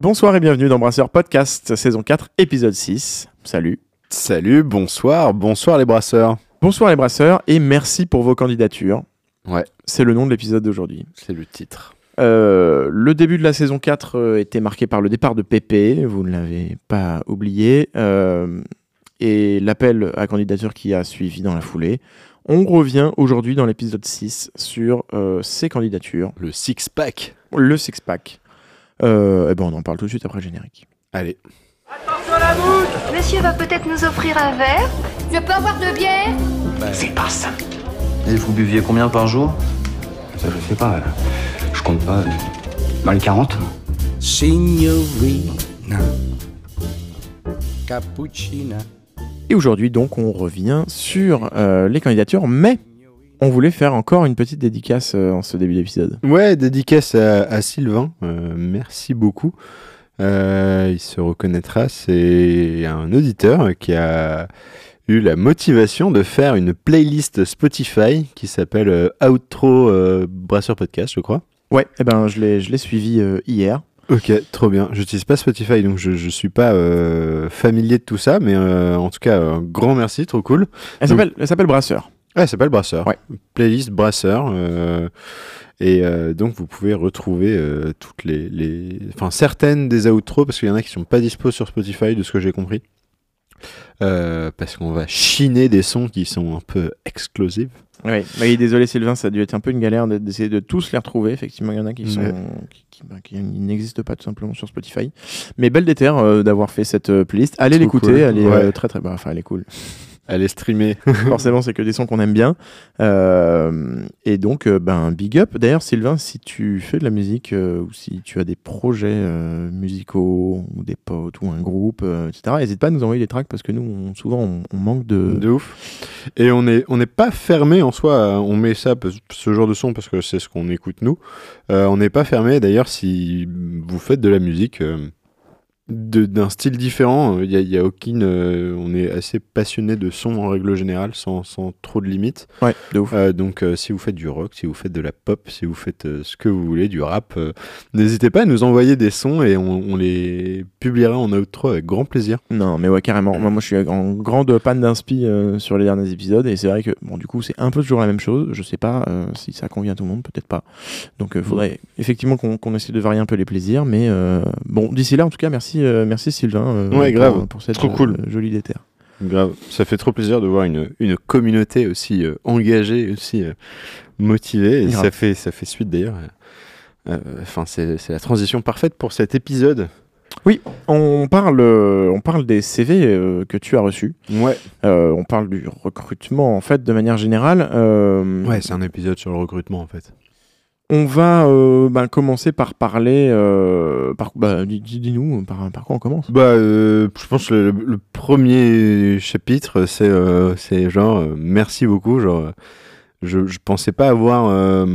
Bonsoir et bienvenue dans Brasseur Podcast, saison 4, épisode 6. Salut. Salut, bonsoir, bonsoir les brasseurs. Bonsoir les brasseurs et merci pour vos candidatures. Ouais. C'est le nom de l'épisode d'aujourd'hui. C'est le titre. Euh, le début de la saison 4 euh, était marqué par le départ de Pépé, vous ne l'avez pas oublié, euh, et l'appel à candidature qui a suivi dans la foulée. On revient aujourd'hui dans l'épisode 6 sur euh, ces candidatures, Le six-pack. le six-pack. Euh, et ben on en parle tout de suite après le générique. Allez. Monsieur va peut-être nous offrir un verre Je peux avoir de bière Et vous buviez combien par jour? Ça, je sais pas. Je compte pas. Dans les 40 Signorina Cappuccina. Et aujourd'hui, donc, on revient sur euh, les candidatures, mais on voulait faire encore une petite dédicace euh, en ce début d'épisode. Ouais, dédicace à, à Sylvain. euh, merci beaucoup. Euh, il se reconnaîtra. C'est un auditeur qui a eu la motivation de faire une playlist Spotify qui s'appelle euh, Outro euh, Brasseur Podcast, je crois. Ouais, eh ben, je l'ai je suivi hier. Ok, trop bien. J'utilise pas Spotify, donc je, je suis pas familier de tout ça, mais en tout cas, un grand merci, trop cool. Elle s'appelle Brasseur. Ouais, elle s'appelle Brasseur. Ouais. Playlist Brasseur. euh, et euh, donc, vous pouvez retrouver euh, toutes les, les. Enfin, certaines des outros, parce qu'il y en a qui sont pas dispo sur Spotify, de ce que j'ai compris. Parce qu'on va chiner des sons qui sont un peu explosifs. Oui, oui, désolé Sylvain, ça a dû être un peu une galère de- d'essayer de tous les retrouver. Effectivement, il y en a qui, sont, Ouais. qui, qui- bah, qui n'existent pas tout simplement sur Spotify. Mais belle déter euh, d'avoir fait cette playlist. Allez l'écouter, cool. elle est Ouais. très très bah, Enfin, elle est cool. Allez streamer. Forcément, c'est que des sons qu'on aime bien. Euh, et donc, euh, ben, big up. D'ailleurs, Sylvain, si tu fais de la musique euh, ou si tu as des projets musicaux ou des potes ou un groupe, etc., n'hésite pas à nous envoyer des tracks parce que nous, on- souvent, on, on manque de. De ouf. Et on n'est on pas fermé en soi. On met ça, ce genre de son, parce que c'est ce qu'on écoute nous. On n'est pas fermé. D'ailleurs, si vous faites de la musique d'un style différent, il y a, y a aucune. euh, on est assez passionné de son en règle générale, sans, sans trop de limites. Ouais, de ouf. Euh, donc, euh, si vous faites du rock, si vous faites de la pop, si vous faites ce que vous voulez, du rap, n'hésitez pas à nous envoyer des sons et on, on les publiera en outro avec grand plaisir. Non, mais ouais, carrément. Moi, moi je suis en grande panne d'inspi sur les derniers épisodes et c'est vrai que, bon, du coup, c'est un peu toujours la même chose. Je sais pas si ça convient à tout le monde, peut-être pas. Donc, il faudrait effectivement qu'on qu'on essaie de varier un peu les plaisirs, mais bon, d'ici là, en tout cas, merci, euh, merci Sylvain. euh, Ouais, grave. Pour, cette Trop cool. euh, jolie déter. Grave, ça fait trop plaisir de voir une, une communauté aussi engagée, aussi motivée. Et Grave. ça fait, ça fait suite d'ailleurs. Enfin, c'est c'est la transition parfaite pour cet épisode. Oui, on parle, euh, on parle des CV euh, que tu as reçus. Ouais. Euh, on parle du recrutement, en fait, de manière générale. Ouais, c'est un épisode sur le recrutement en fait. On va euh, ben, commencer par parler. euh, par, bah, dis- dis- Dis-nous, par, par quoi on commence? Bah, euh, je pense que le, le premier chapitre, c'est genre merci beaucoup. Genre, je, je pensais pas avoir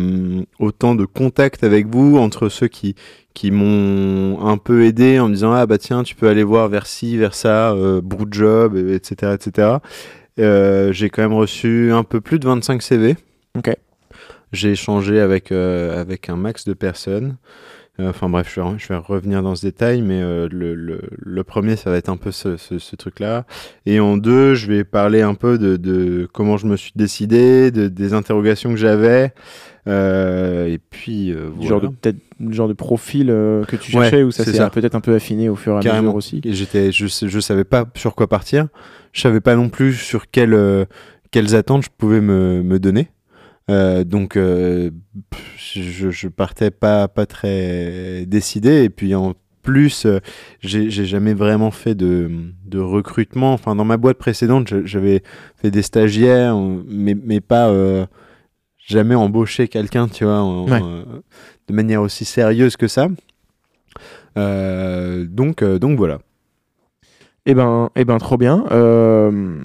autant de contact avec vous entre ceux qui qui m'ont un peu aidé en me disant ah bah tiens tu peux aller voir vers ci vers ça Broodjob et- etc etc j'ai quand même reçu un peu plus de 25 CV Ok. J'ai échangé avec euh, avec un max de personnes Euh, Enfin bref, je vais, je vais revenir dans ce détail, mais euh, le, le, le premier, ça va être un peu ce, ce, ce truc-là. Et en deux, je vais parler un peu de, de comment je me suis décidé, de, des interrogations que j'avais. Euh, et puis, euh, voilà. genre de peut-être genre de profil euh, que tu Ouais, cherchais ou ça s'est peut-être un peu affiné au fur et à Carrément. mesure aussi. J'étais, je, je savais pas sur quoi partir. Je savais pas non plus sur quelles, quelles attentes je pouvais me, me donner. Euh, donc, euh, je, je partais pas, pas très décidé. Et puis, en plus, euh, j'ai jamais vraiment fait de, de recrutement. Enfin, dans ma boîte précédente, j'avais fait des stagiaires, mais, mais pas euh, jamais embauché quelqu'un, tu vois, en- Ouais. euh, de manière aussi sérieuse que ça. Euh, donc, euh, donc voilà. Eh ben, eh ben, trop bien. Euh,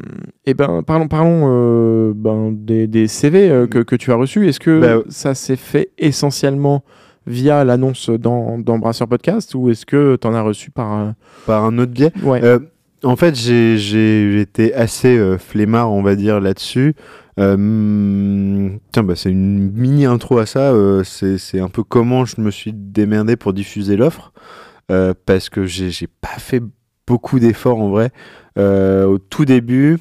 eh ben, parlons, parlons euh, ben, des, des CV euh, que, que tu as reçus. Est-ce que Bah, ça s'est fait essentiellement via l'annonce dans, dans Brasseur Podcast ou est-ce que tu en as reçu par un... Par un autre biais. Ouais. Euh, en fait, j'ai été assez euh, flemmard, on va dire, là-dessus. Euh, tiens, bah, c'est une mini intro à ça. euh, c'est un peu comment je me suis démerdé pour diffuser l'offre. euh, parce que j'ai pas fait beaucoup d'efforts en vrai. Euh, au tout début,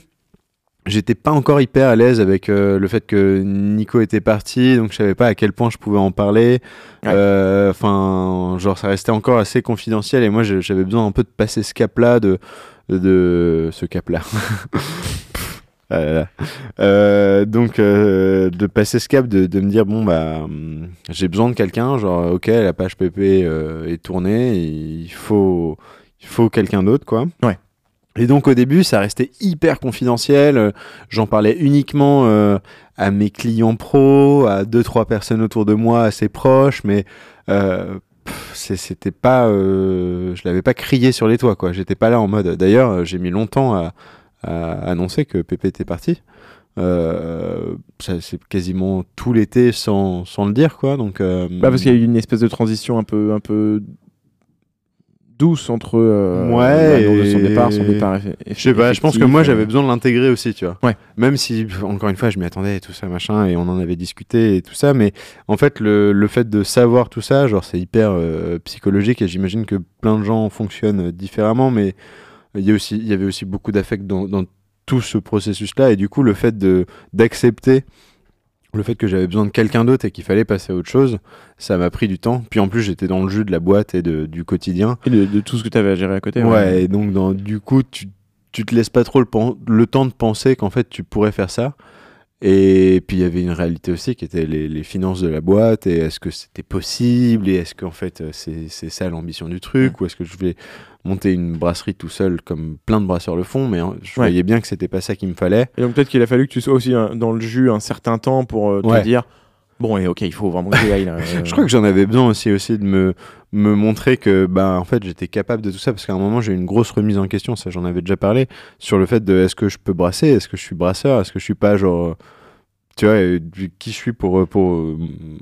j'étais pas encore hyper à l'aise avec euh, le fait que Nico était parti, donc je savais pas à quel point je pouvais en parler. Ouais. Euh, Enfin, genre ça restait encore assez confidentiel et moi j'avais besoin un peu de passer ce cap-là, de, de ce cap-là. Ah. Euh, donc de passer ce cap, de, de me dire bon bah hum, j'ai besoin de quelqu'un, genre ok la page PP est tournée, il faut il faut quelqu'un d'autre quoi. Ouais. Et donc au début ça restait hyper confidentiel, euh, j'en parlais uniquement euh, à mes clients pro, à deux trois personnes autour de moi assez proches, mais euh, c'était pas, euh, je l'avais pas crié sur les toits quoi. J'étais pas là en mode. D'ailleurs j'ai mis longtemps à a annoncé que Pépé était parti. Euh, c'est quasiment tout l'été sans, sans le dire, quoi. Donc, euh, Bah, parce qu'il y a eu une espèce de transition un peu, un peu douce entre euh, Ouais, son et- départ, son départ je sais pas, je pense que moi euh, j'avais besoin de l'intégrer aussi, tu vois. Ouais. Même si, encore une fois, je m'y attendais et tout ça, machin, et on en avait discuté et tout ça, mais en fait, le, le fait de savoir tout ça, genre, c'est hyper euh, psychologique et j'imagine que plein de gens fonctionnent différemment, mais il y, a aussi, il y avait aussi beaucoup d'affect dans, dans tout ce processus-là, et du coup, le fait de d'accepter le fait que j'avais besoin de quelqu'un d'autre et qu'il fallait passer à autre chose, ça m'a pris du temps. Puis en plus, j'étais dans le jus de la boîte et de, du quotidien. Et de, de tout ce que tu avais à gérer à côté. Ouais, et donc dans, du coup, tu, tu te laisses pas trop le, temps de penser qu'en fait tu pourrais faire ça. Et puis il y avait une réalité aussi qui était les, les finances de la boîte et est-ce que c'était possible et est-ce qu'en fait euh, c'est c'est ça l'ambition du truc ou est-ce que je vais monter une brasserie tout seul comme plein de brasseurs le font mais hein, je Ouais. voyais bien que c'était pas ça qu'il me fallait. Et donc peut-être qu'il a fallu que tu sois aussi hein, dans le jus un certain temps pour euh, te Ouais. dire bon et ok il faut vraiment que aille là. euh. Je crois que j'en avais besoin aussi, aussi de me, me montrer que bah, en fait, j'étais capable de tout ça parce qu'à un moment, j'ai eu une grosse remise en question, ça j'en avais déjà parlé, sur le fait de est-ce que je peux brasser, est-ce que je suis brasseur, est-ce que je suis pas genre. euh, Tu vois, euh, qui je suis pour, pour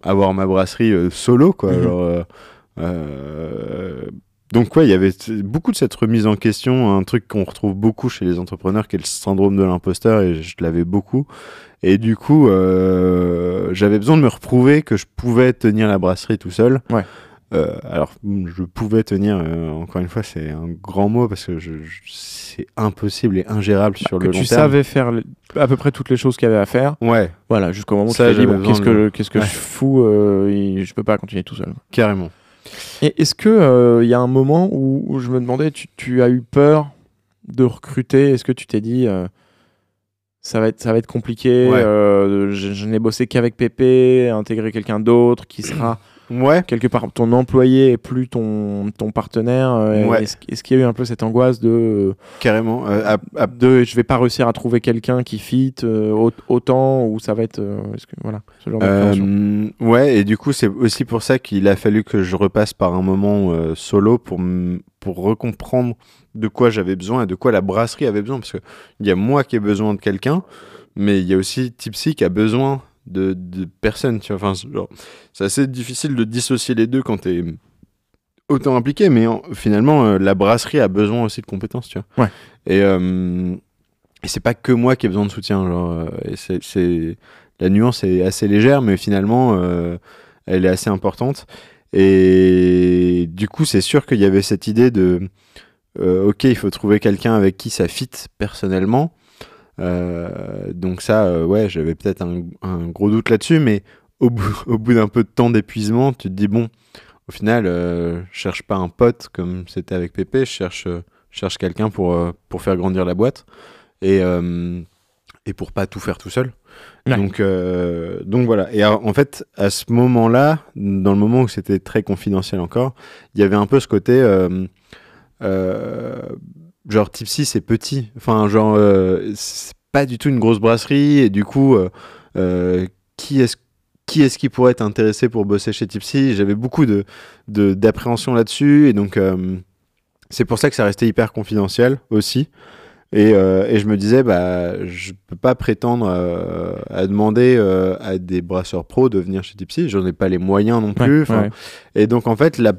avoir ma brasserie solo, quoi. Genre, euh, donc, ouais, il y avait beaucoup de cette remise en question, un truc qu'on retrouve beaucoup chez les entrepreneurs, qui est le syndrome de l'imposteur, et je l'avais beaucoup. Et du coup, euh, j'avais besoin de me reprouver que je pouvais tenir la brasserie tout seul. Ouais. Euh, alors, je pouvais tenir, euh, encore une fois, c'est un grand mot parce que je, je- c'est impossible et ingérable sur que le long tu terme. savais faire à peu près toutes les choses qu'il y avait à faire. Ouais, Voilà, jusqu'au moment où Ça, tu t'es dit bon, qu'est-ce de que qu'est-ce que Ouais. je fous euh, je peux pas continuer tout seul. carrément. Et est-ce que euh, il y a un moment où, où je me demandais tu, tu as eu peur de recruter? Est-ce que tu t'es dit euh, ça va être ça va être compliqué Ouais. euh, je, je n'ai bossé qu'avec Pépé, intégrer quelqu'un d'autre qui sera Ouais, quelque part ton employé et plus ton, ton partenaire. euh, Ouais. Est-ce qu'il y a eu un peu cette angoisse de, carrément. Euh, à- à- de je vais pas réussir à trouver quelqu'un qui fit euh, au- autant ou ça va être euh, que voilà ce genre. Euh, ouais, et du coup, c'est aussi pour ça qu'il a fallu que je repasse par un moment solo pour, pour recomprendre de quoi j'avais besoin et de quoi la brasserie avait besoin. Parce qu'il y a moi qui ai besoin de quelqu'un, mais il y a aussi Tipsy qui a besoin de, de personnes. Tu vois. Enfin, c'est genre, c'est assez difficile de dissocier les deux quand tu es autant impliqué, mais en- finalement, euh, la brasserie a besoin aussi de compétences. Tu vois. Ouais. Et, euh, et c'est pas que moi qui ai besoin de soutien. Genre, euh, c'est la nuance est assez légère, mais finalement, euh, elle est assez importante. Et du coup, c'est sûr qu'il y avait cette idée de, euh, ok, il faut trouver quelqu'un avec qui ça fit personnellement. Euh, donc ça, euh, ouais, j'avais peut-être un, un gros doute là-dessus, mais au bout, au bout d'un peu de temps d'épuisement, tu te dis, bon, au final, euh, je cherche pas un pote comme c'était avec Pépé, je cherche, euh, cherche quelqu'un pour, pour faire grandir la boîte. Et, et pour pas tout faire tout seul. Ouais. Donc, donc voilà. Et alors, en fait, à ce moment-là, dans le moment où c'était très confidentiel encore, il y avait un peu ce côté, genre Tipsy, c'est petit. Enfin, genre, euh, c'est pas du tout une grosse brasserie. Et du coup, euh, euh, qui est-ce qui est-ce qui pourrait être intéressé pour bosser chez Tipsy J'avais beaucoup de de- d'appréhension là-dessus. Et donc, c'est pour ça que ça restait hyper confidentiel aussi. Et, euh, et je me disais, bah, je peux pas prétendre euh, à demander euh, à des brasseurs pros de venir chez Tipsy. J'en ai pas les moyens non plus. Ouais, Enfin, ouais. Et donc, en fait, la,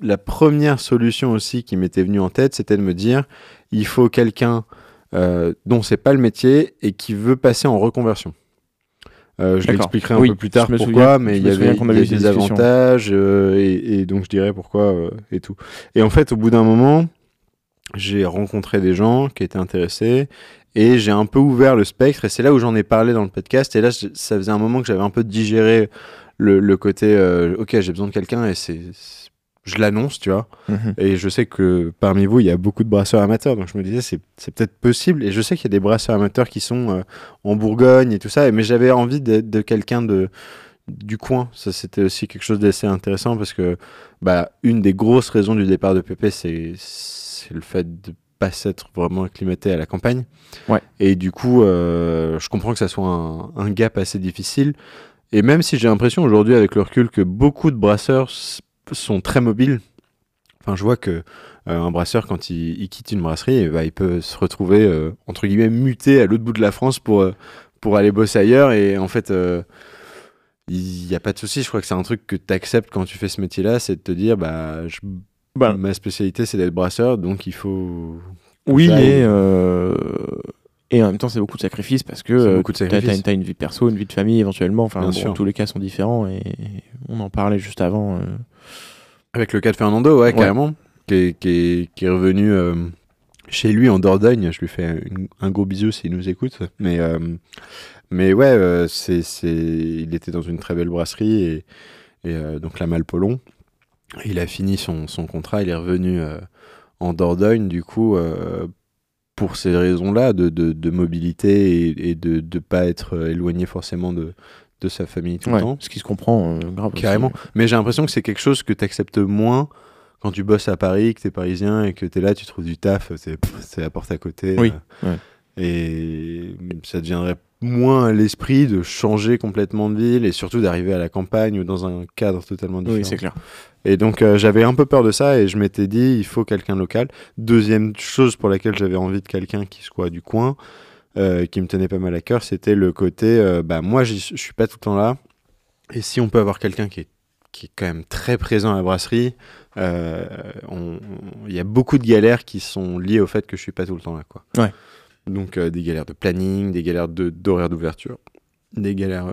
la première solution aussi qui m'était venue en tête, c'était de me dire, il faut quelqu'un euh, dont c'est pas le métier et qui veut passer en reconversion. Euh, je l'expliquerai un Oui, peu plus tard pourquoi, souviens- mais il y avait, des avantages euh, et, et donc je dirais pourquoi euh, et tout. Et en fait, au bout d'un moment, j'ai rencontré des gens qui étaient intéressés et j'ai un peu ouvert le spectre et c'est là où j'en ai parlé dans le podcast. Et là, ça faisait un moment que j'avais un peu digéré le, le côté ok, j'ai besoin de quelqu'un et c'est je l'annonce, tu vois. Mhm. Et je sais que parmi vous, il y a beaucoup de brasseurs amateurs. Donc je me disais, c'est, c'est peut-être possible. Et je sais qu'il y a des brasseurs amateurs qui sont euh, en Bourgogne et tout ça. Mais j'avais envie d'être de quelqu'un de, du coin. Ça, c'était aussi quelque chose d'assez intéressant parce que bah, une des grosses raisons du départ de Pépé, c'est, c'est le fait de pas s'être vraiment acclimaté à la campagne. Ouais. Et du coup, euh, je comprends que ça soit un, un gap assez difficile. Et même si j'ai l'impression aujourd'hui, avec le recul, que beaucoup de brasseurs sont très mobiles. Enfin, je vois que euh, un brasseur, quand il, il quitte une brasserie, eh ben, il peut se retrouver euh, entre guillemets muté à l'autre bout de la France pour euh, pour aller bosser ailleurs. Et en fait, il n'y a pas de souci. Je crois que c'est un truc que tu acceptes quand tu fais ce métier-là, c'est de te dire, bah, je- Bah, ma spécialité, c'est d'être brasseur, donc il faut. Oui, et, et- en même temps, c'est beaucoup de sacrifices parce que sacrifices. t'as une, vie perso, une vie de famille éventuellement. Enfin, bon, tous les cas sont différents et on en parlait juste avant. Avec le cas de Fernando, ouais, Ouais. carrément, qui est, qui est- qui est revenu euh, chez lui en Dordogne. Je lui fais un gros bisou s'il nous écoute. Mais, euh, mais ouais, euh, c'est, c'est, il était dans une très belle brasserie et, et, donc la Malpolon. Il a fini son, son contrat, il est revenu en Dordogne, du coup, pour ces raisons-là, de, de, de mobilité et, et de ne pas être éloigné forcément de, de sa famille tout Ouais, le temps. ce qui se comprend euh, grave. aussi. Carrément. Mais j'ai l'impression que c'est quelque chose que tu acceptes moins quand tu bosses à Paris, que tu es parisien et que tu es là, tu trouves du taf, c'est la porte à côté. Oui, euh, Et ça deviendrait moins à l'esprit de changer complètement de ville et surtout d'arriver à la campagne ou dans un cadre totalement différent. Oui, c'est clair. Et donc euh, j'avais un peu peur de ça et je m'étais dit il faut quelqu'un local. Deuxième chose pour laquelle j'avais envie de quelqu'un qui soit du coin, euh, qui me tenait pas mal à cœur, c'était le côté euh, bah moi je suis pas tout le temps là et si on peut avoir quelqu'un qui est qui est quand même très présent à la brasserie, euh, il y a beaucoup de galères qui sont liées au fait que je suis pas tout le temps là quoi. Ouais. Donc des galères de planning, des galères de d'horaire d'ouverture, des galères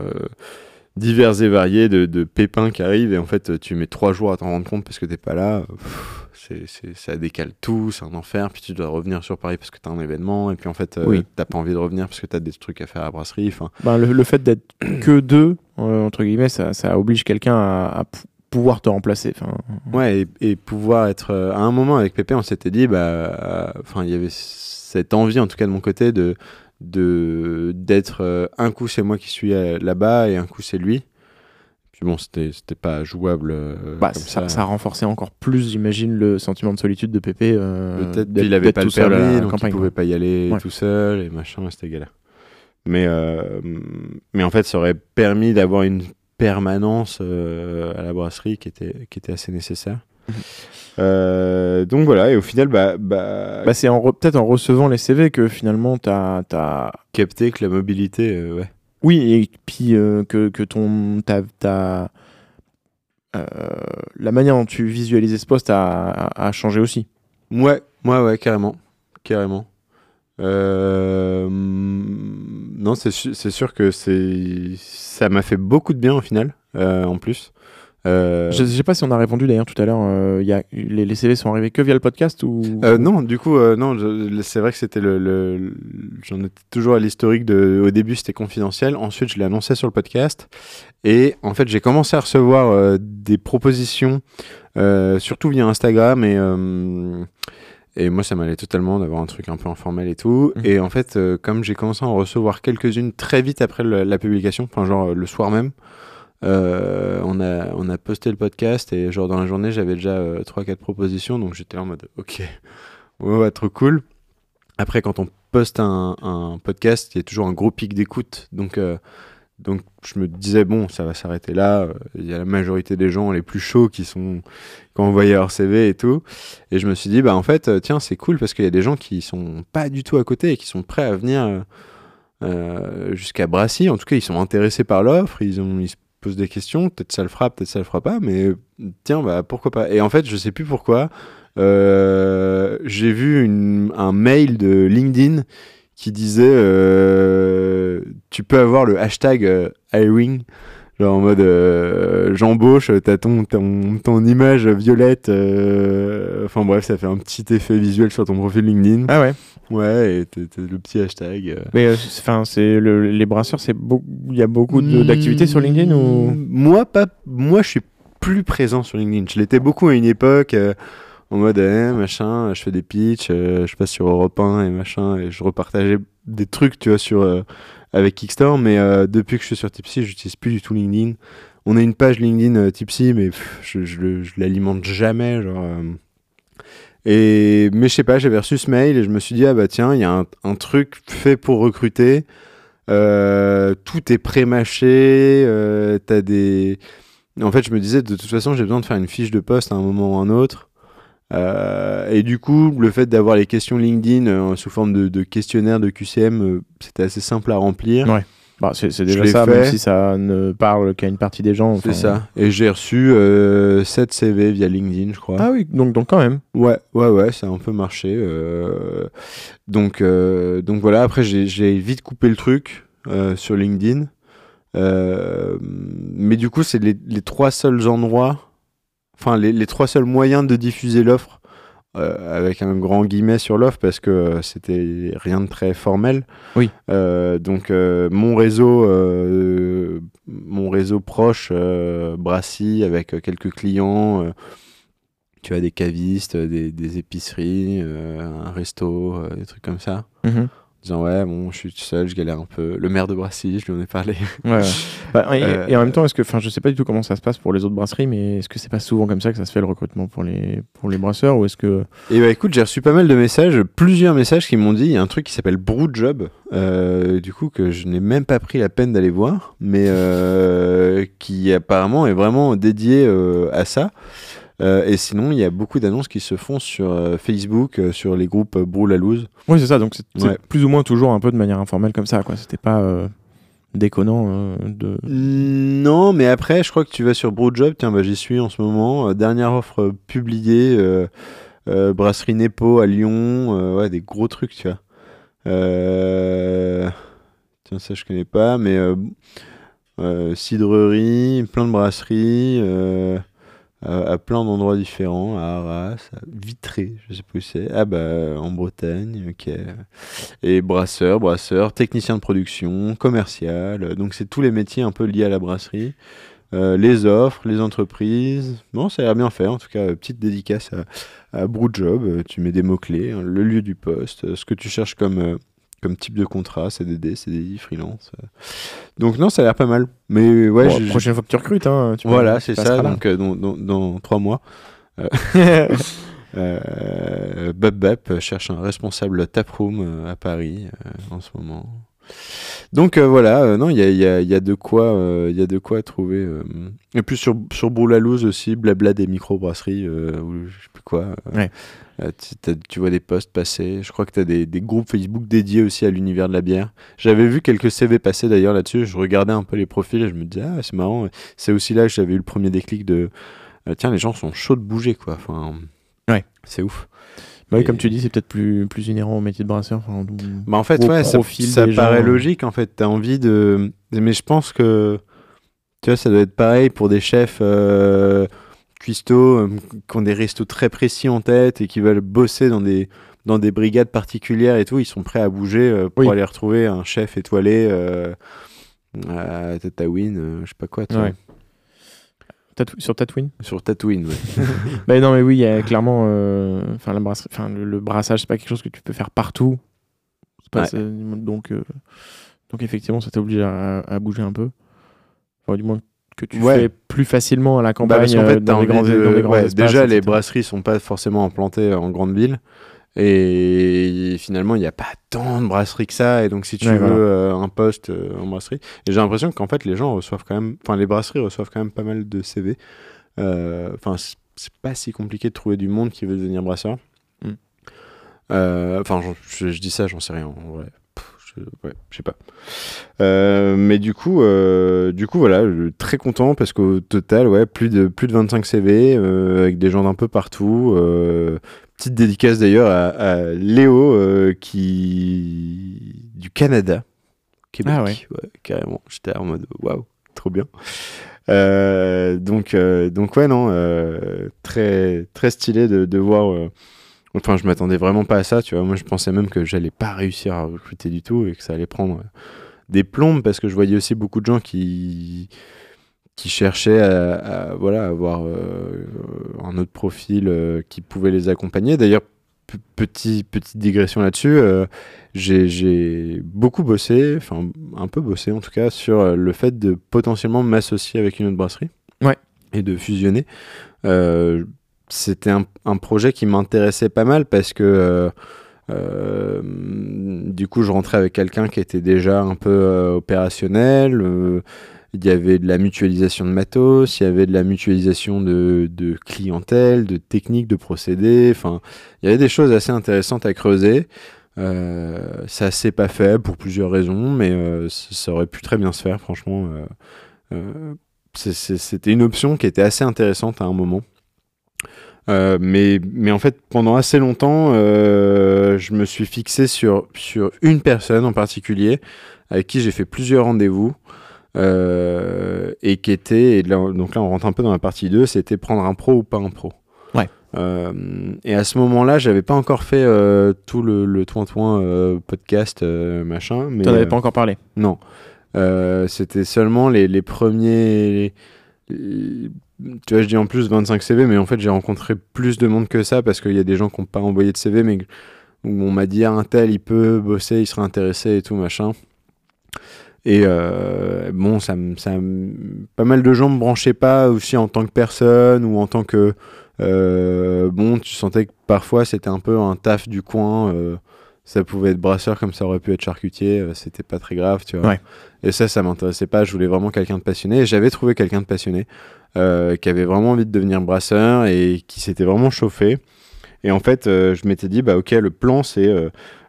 diverses et variées de, de pépins qui arrivent et en fait tu mets trois jours à t'en rendre compte parce que t'es pas là. Pff, c'est, c'est- ça décale tout, c'est un enfer. Puis tu dois revenir sur Paris parce que t'as un événement et puis en fait euh, Oui. t'as pas envie de revenir parce que t'as des trucs à faire à la brasserie. Ben, le, le fait d'être que deux, euh, entre guillemets, ça, ça oblige quelqu'un à, à pou- pouvoir te remplacer. Enfin, Ouais, et, et pouvoir être. euh, à un moment avec Pépé, on s'était dit, bah. euh, Enfin, il y avait cette envie, en tout cas de mon côté, de de d'être euh, un coup c'est moi qui suis euh, là-bas et un coup c'est lui. Puis bon, c'était c'était pas jouable. euh, bah, comme ça, ça. renforcé encore plus, j'imagine, le sentiment de solitude de Pépé. euh, Peut-être qu'il avait pas le tout seul à la permis, donc campagne, il pouvait pas y aller Ouais. tout seul et machin, c'était galère. Mais, euh, mais en fait, ça aurait permis d'avoir une permanence euh, à la brasserie qui était, qui était assez nécessaire. Euh, donc voilà, et au final, bah, bah, Bah, c'est en re- peut-être en recevant les CV que finalement t'as as... capter que la mobilité, euh, ouais. Oui, et puis euh, que, que ton ta, ta- euh, la manière dont tu visualisais ce poste a, a, a changé aussi. Ouais, ouais, ouais, carrément. Carrément. Euh, non, c'est sûr que c'est ça m'a fait beaucoup de bien au final, euh, en plus. Euh, Je sais pas si on a répondu d'ailleurs tout à l'heure. euh, y a, les, les CV sont arrivés que via le podcast ou euh, non, du coup, euh, non, c'est vrai que c'était le, j'en étais toujours à l'historique de. Au début, c'était confidentiel. Ensuite, je l'ai annoncé sur le podcast. Et en fait, j'ai commencé à recevoir des propositions, surtout via Instagram et. et moi, ça m'allait totalement d'avoir un truc un peu informel et tout. Mhm. Et en fait, euh, comme j'ai commencé à en recevoir quelques-unes très vite après le- la publication, enfin genre le soir même, euh, on, a, on a posté le podcast et genre dans la journée, j'avais déjà 3-4 propositions. Donc j'étais en mode, ok, ouais, ouais, trop cool. Après, quand on poste un, podcast, il y a toujours un gros pic d'écoute. Donc, euh, donc je me disais, bon, ça va s'arrêter là. Euh, Il y a la majorité des gens les plus chauds qui sont qui ont envoyé leur CV et tout. Et je me suis dit, bah en fait, euh, tiens, c'est cool parce qu'il y a des gens qui sont pas du tout à côté et qui sont prêts à venir euh, euh, jusqu'à Brassy. En tout cas, ils sont intéressés par l'offre. Ils, ont, des questions. Peut-être ça le fera, peut-être ça le fera pas. Mais tiens, bah pourquoi pas. Et en fait, je sais plus pourquoi. euh, j'ai vu un mail de LinkedIn qui disait euh, tu peux avoir le hashtag euh, hiring genre en mode euh, j'embauche t'as ton, ton ton image violette euh, enfin bref ça fait un petit effet visuel sur ton profil LinkedIn Ah ouais. ouais et t'as t'as le petit hashtag euh. Mais enfin, c'est le- les brasseurs, c'est il y a beaucoup d'activités sur LinkedIn ou? Mm, Moi, pas. Moi, je suis plus présent sur LinkedIn. Je l'étais beaucoup à une époque. en mode, eh, machin, je fais des pitchs, euh, je passe sur Europe 1 et machin, et je repartageais des trucs, tu vois, sur, euh, avec Kickstarter. Mais euh, depuis que je suis sur Tipsy, j'utilise plus du tout LinkedIn. On a une page LinkedIn euh, Tipsy, mais je, je, l'alimente jamais. Genre, euh. Et, mais je sais pas, j'avais reçu ce mail et je me suis dit, ah bah tiens, il y a un, truc fait pour recruter. Tout est pré-mâché. T'as des. En fait, je me disais, de toute façon, j'ai besoin de faire une fiche de poste à un moment ou à un autre. Euh, et du coup, le fait d'avoir les questions LinkedIn euh, sous forme de, de questionnaire de QCM, euh, c'était assez simple à remplir. Ouais. Bah, c'est déjà ça, fait. même si ça ne parle qu'à une partie des gens. C'est ça. Et j'ai reçu euh, 7 CV via LinkedIn, je crois. Ah oui, donc, donc quand même. Ouais, ouais, ouais, ça a un peu marché. donc, donc voilà, après j'ai vite coupé le truc sur LinkedIn. Mais du coup, c'est les, les trois seuls endroits, enfin les, les trois seuls moyens de diffuser l'offre, euh, avec un grand guillemet sur l'offre parce que c'était rien de très formel. Oui. Euh, donc euh, mon réseau, mon réseau proche, Brassy, avec quelques clients. tu as des cavistes, des, des épiceries, un resto, des trucs comme ça. Mhm. Disant ouais bon je suis tout seul, je galère un peu. Le maire de Brassy, je lui en ai parlé. Ouais, ouais. Bah, et, Euh, et en même temps, est-ce que, enfin, je sais pas du tout comment ça se passe pour les autres brasseries, mais est-ce que c'est pas souvent comme ça que ça se fait le recrutement pour les pour les brasseurs, ou est-ce que Et bah écoute, j'ai reçu pas mal de messages, plusieurs messages qui m'ont dit il y a un truc qui s'appelle Brewjob, euh, du coup que je n'ai même pas pris la peine d'aller voir, mais euh, qui apparemment est vraiment dédié à ça. Euh, et sinon, il y a beaucoup d'annonces qui se font sur euh, Facebook, euh, sur les groupes Brew la Loose. Oui, c'est ça. Donc c'est Ouais. plus ou moins toujours un peu de manière informelle comme ça, quoi. C'était pas déconnant de. Non, mais après, je crois que tu vas sur Brewjob, tiens, bah, j'y suis en ce moment. Dernière offre publiée, Brasserie Nepo à Lyon, ouais, des gros trucs, tu vois. Tiens, ça je connais pas, mais cidrerie, plein de brasseries, à, plein d'endroits différents, à Arras, à Vitré, je sais pas où c'est. Ah bah en Bretagne, ok. Et brasseur, brasseur, technicien de production, commercial. Donc c'est tous les métiers un peu liés à la brasserie. Euh, les offres, les entreprises. Bon, ça a l'air bien fait. En tout cas, petite dédicace à, à Brewjob. Tu mets des mots-clés, hein, le lieu du poste, ce que tu cherches comme, euh, comme type de contrat, CDD, CDI, freelance. euh. Donc non, ça a l'air pas mal. Mais ouais, Bon, prochaine fois que tu recrutes, hein, tu voilà, c'est ça. Donc euh, dans, dans, dans trois mois. Euh, euh, Bap Bap cherche un responsable taproom euh, à Paris en ce moment. Donc voilà, non, il y a, il y, a, il y a de quoi, il y a de quoi trouver. Et puis sur sur aussi, blabla des microbrasseries euh, ou je sais plus quoi. Ouais. Euh, tu, tu vois des posts passer. Je crois que tu as des, des groupes Facebook dédiés aussi à l'univers de la bière. J'avais vu quelques CV passer d'ailleurs là-dessus. Je regardais un peu les profils et je me disais ah c'est marrant. C'est aussi là que j'avais eu le premier déclic de euh, tiens les gens sont chauds de bouger quoi. Enfin, Ouais. c'est ouf. Bah oui, comme tu dis, c'est peut-être plus, plus inhérent au métier de brasseur. enfin, Bah en fait, ouais, ça, paraît gens. logique en fait. T'as envie de. Mais je pense que. Tu vois, ça doit être pareil pour des chefs euh, cuistots euh, qui ont des restos très précis en tête et qui veulent bosser dans des, dans des brigades particulières et tout. Ils sont prêts à bouger euh, pour Oui. aller retrouver un chef étoilé euh, à Tatooine, je sais pas quoi. Ouais. Tatou- sur Tatooine? Sur Tatooine, ouais. Bah non, mais oui, il y a clairement. Enfin, la le, le brassage, c'est pas quelque chose que tu peux faire partout. Pas- Ouais. donc, donc, effectivement, ça t'oblige à, à bouger un peu. Enfin, du moins que tu Ouais. fais plus facilement à la Bah, campagne, parce qu'en fait, t'as dans, des envie grands, de- dans des grands ouais, espaces, déjà, les brasseries sont pas forcément implantées en grande ville. Et finalement, il n'y a pas tant de brasseries que ça. Et donc, si tu Ouais, veux voilà. euh, un poste euh, en brasserie. Et j'ai l'impression qu'en fait, les gens reçoivent quand même. Enfin, les brasseries reçoivent quand même pas mal de CV. Euh, Enfin, c'est- c'est pas si compliqué de trouver du monde qui veut devenir brasseur. Mm. Enfin, je, je- je dis ça, j'en sais rien. en vrai. Je- ouais, sais pas. Euh, mais du coup, euh, du coup, voilà, très content parce qu'au total, ouais, plus de, plus de 25 CV euh, avec des gens d'un peu partout. petite dédicace d'ailleurs à, à Léo qui du Canada, Québec, Ah ouais. carrément. J'étais en mode waouh, trop bien. Donc, donc ouais, non, très, très stylé de, de voir. Enfin, je m'attendais vraiment pas à ça, tu vois. Moi, je pensais même que j'allais pas réussir à recruter du tout et que ça allait prendre euh, des plombes parce que je voyais aussi beaucoup de gens qui qui cherchaient à, à, voilà avoir euh, un autre profil euh, qui pouvait les accompagner. D'ailleurs, petit petite digression là-dessus, euh, j'ai beaucoup bossé, enfin un peu bossé en tout cas sur le fait de potentiellement m'associer avec une autre brasserie. Ouais. Et de fusionner. Euh, c'était un, un projet qui m'intéressait pas mal parce que euh, euh, du coup je rentrais avec quelqu'un qui était déjà un peu euh, opérationnel. il y avait de la mutualisation de matos, il y avait de la mutualisation de, de clientèle, de techniques, de procédés. Enfin, il y avait des choses assez intéressantes à creuser. Ça s'est pas fait pour plusieurs raisons, mais ça aurait pu très bien se faire, franchement. C'était une option qui était assez intéressante à un moment. Euh, mais, mais en fait, pendant assez longtemps, euh, je me suis fixé sur, sur une personne en particulier avec qui j'ai fait plusieurs rendez-vous euh, et qui était, et là, donc là on rentre un peu dans la partie 2, c'était prendre un pro ou pas un pro. Ouais. Et à ce moment-là, j'avais pas encore fait tout le, le toin-toin podcast machin. T'en avais pas encore parlé. non. C'était seulement les, les premiers. les- tu vois, je dis en plus 25 CV, mais en fait, j'ai rencontré plus de monde que ça parce qu'il y a des gens qui n'ont pas envoyé de CV, mais où on m'a dit ah, un tel, il peut bosser, il serait intéressé et tout, machin. Et euh, bon, ça, ça, pas mal de gens me branchaient pas aussi en tant que personne ou en tant que. euh, bon, tu sentais que parfois c'était un peu un taf du coin. euh, ça pouvait être brasseur comme ça aurait pu être charcutier, euh, c'était pas très grave, tu vois. Ouais. Et ça, ça m'intéressait pas. Je voulais vraiment quelqu'un de passionné. Et j'avais trouvé quelqu'un de passionné euh, qui avait vraiment envie de devenir brasseur et qui s'était vraiment chauffé. Et en fait, euh, je m'étais dit, bah ok, le plan, c'est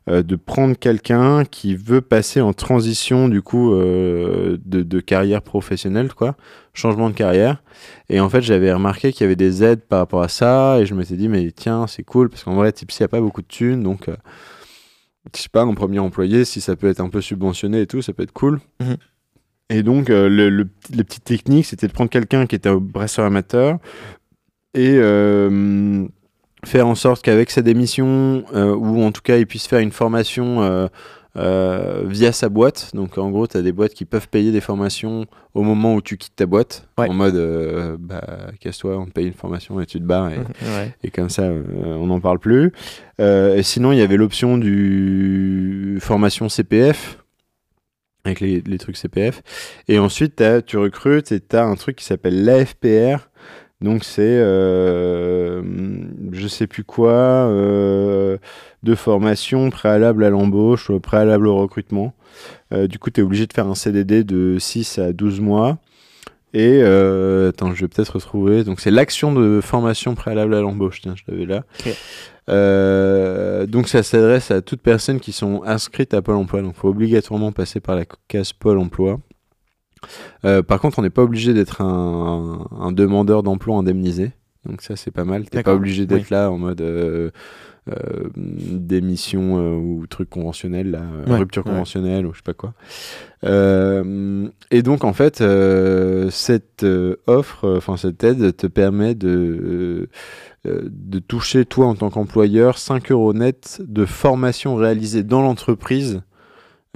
de prendre quelqu'un qui veut passer en transition du coup de, de carrière professionnelle, quoi, changement de carrière. Et en fait, j'avais remarqué qu'il y avait des aides par rapport à ça. Et je m'étais dit, mais tiens, c'est cool parce qu'en vrai, Tipsy a pas beaucoup de thunes, donc. Je sais pas, un premier employé, si ça peut être un peu subventionné et tout, ça peut être cool. Mhm. Et donc, euh, le, le, les petites techniques, c'était de prendre quelqu'un qui était un brasseur amateur et euh, faire en sorte qu'avec sa démission, euh, ou en tout cas, il puisse faire une formation euh, via sa boîte. Donc, en gros, tu as des boîtes qui peuvent payer des formations au moment où tu quittes ta boîte, Ouais. en mode, euh, bah, casse-toi, on te paye une formation et tu te barres. Et, Ouais. et comme ça, euh, on n'en parle plus. Et sinon, il y avait l'option du formation CPF, avec les, les trucs CPF. Et ensuite, tu recrutes et tu as un truc qui s'appelle l'AFPR. Donc, c'est, euh, je sais plus quoi, euh, de formation préalable à l'embauche, préalable au recrutement. Euh, du coup, tu es obligé de faire un CDD de 6 à 12 mois. Et euh, attends, je vais peut-être retrouver. Donc c'est l'action de formation préalable à l'embauche. Tiens, je l'avais là. Euh, donc ça s'adresse à toutes personnes qui sont inscrites à Pôle Emploi. Donc il faut obligatoirement passer par la case Pôle Emploi. Euh, par contre, on n'est pas obligé d'être un, un demandeur d'emploi indemnisé. Donc ça c'est pas mal. T'es pas obligé d'être là en mode euh, euh, démission ou truc conventionnel, là, Ouais, rupture ouais. conventionnelle ou je sais pas quoi. Et donc en fait, cette offre, enfin cette aide te permet de, de toucher toi en tant qu'employeur 5 euros net de formation réalisée dans l'entreprise,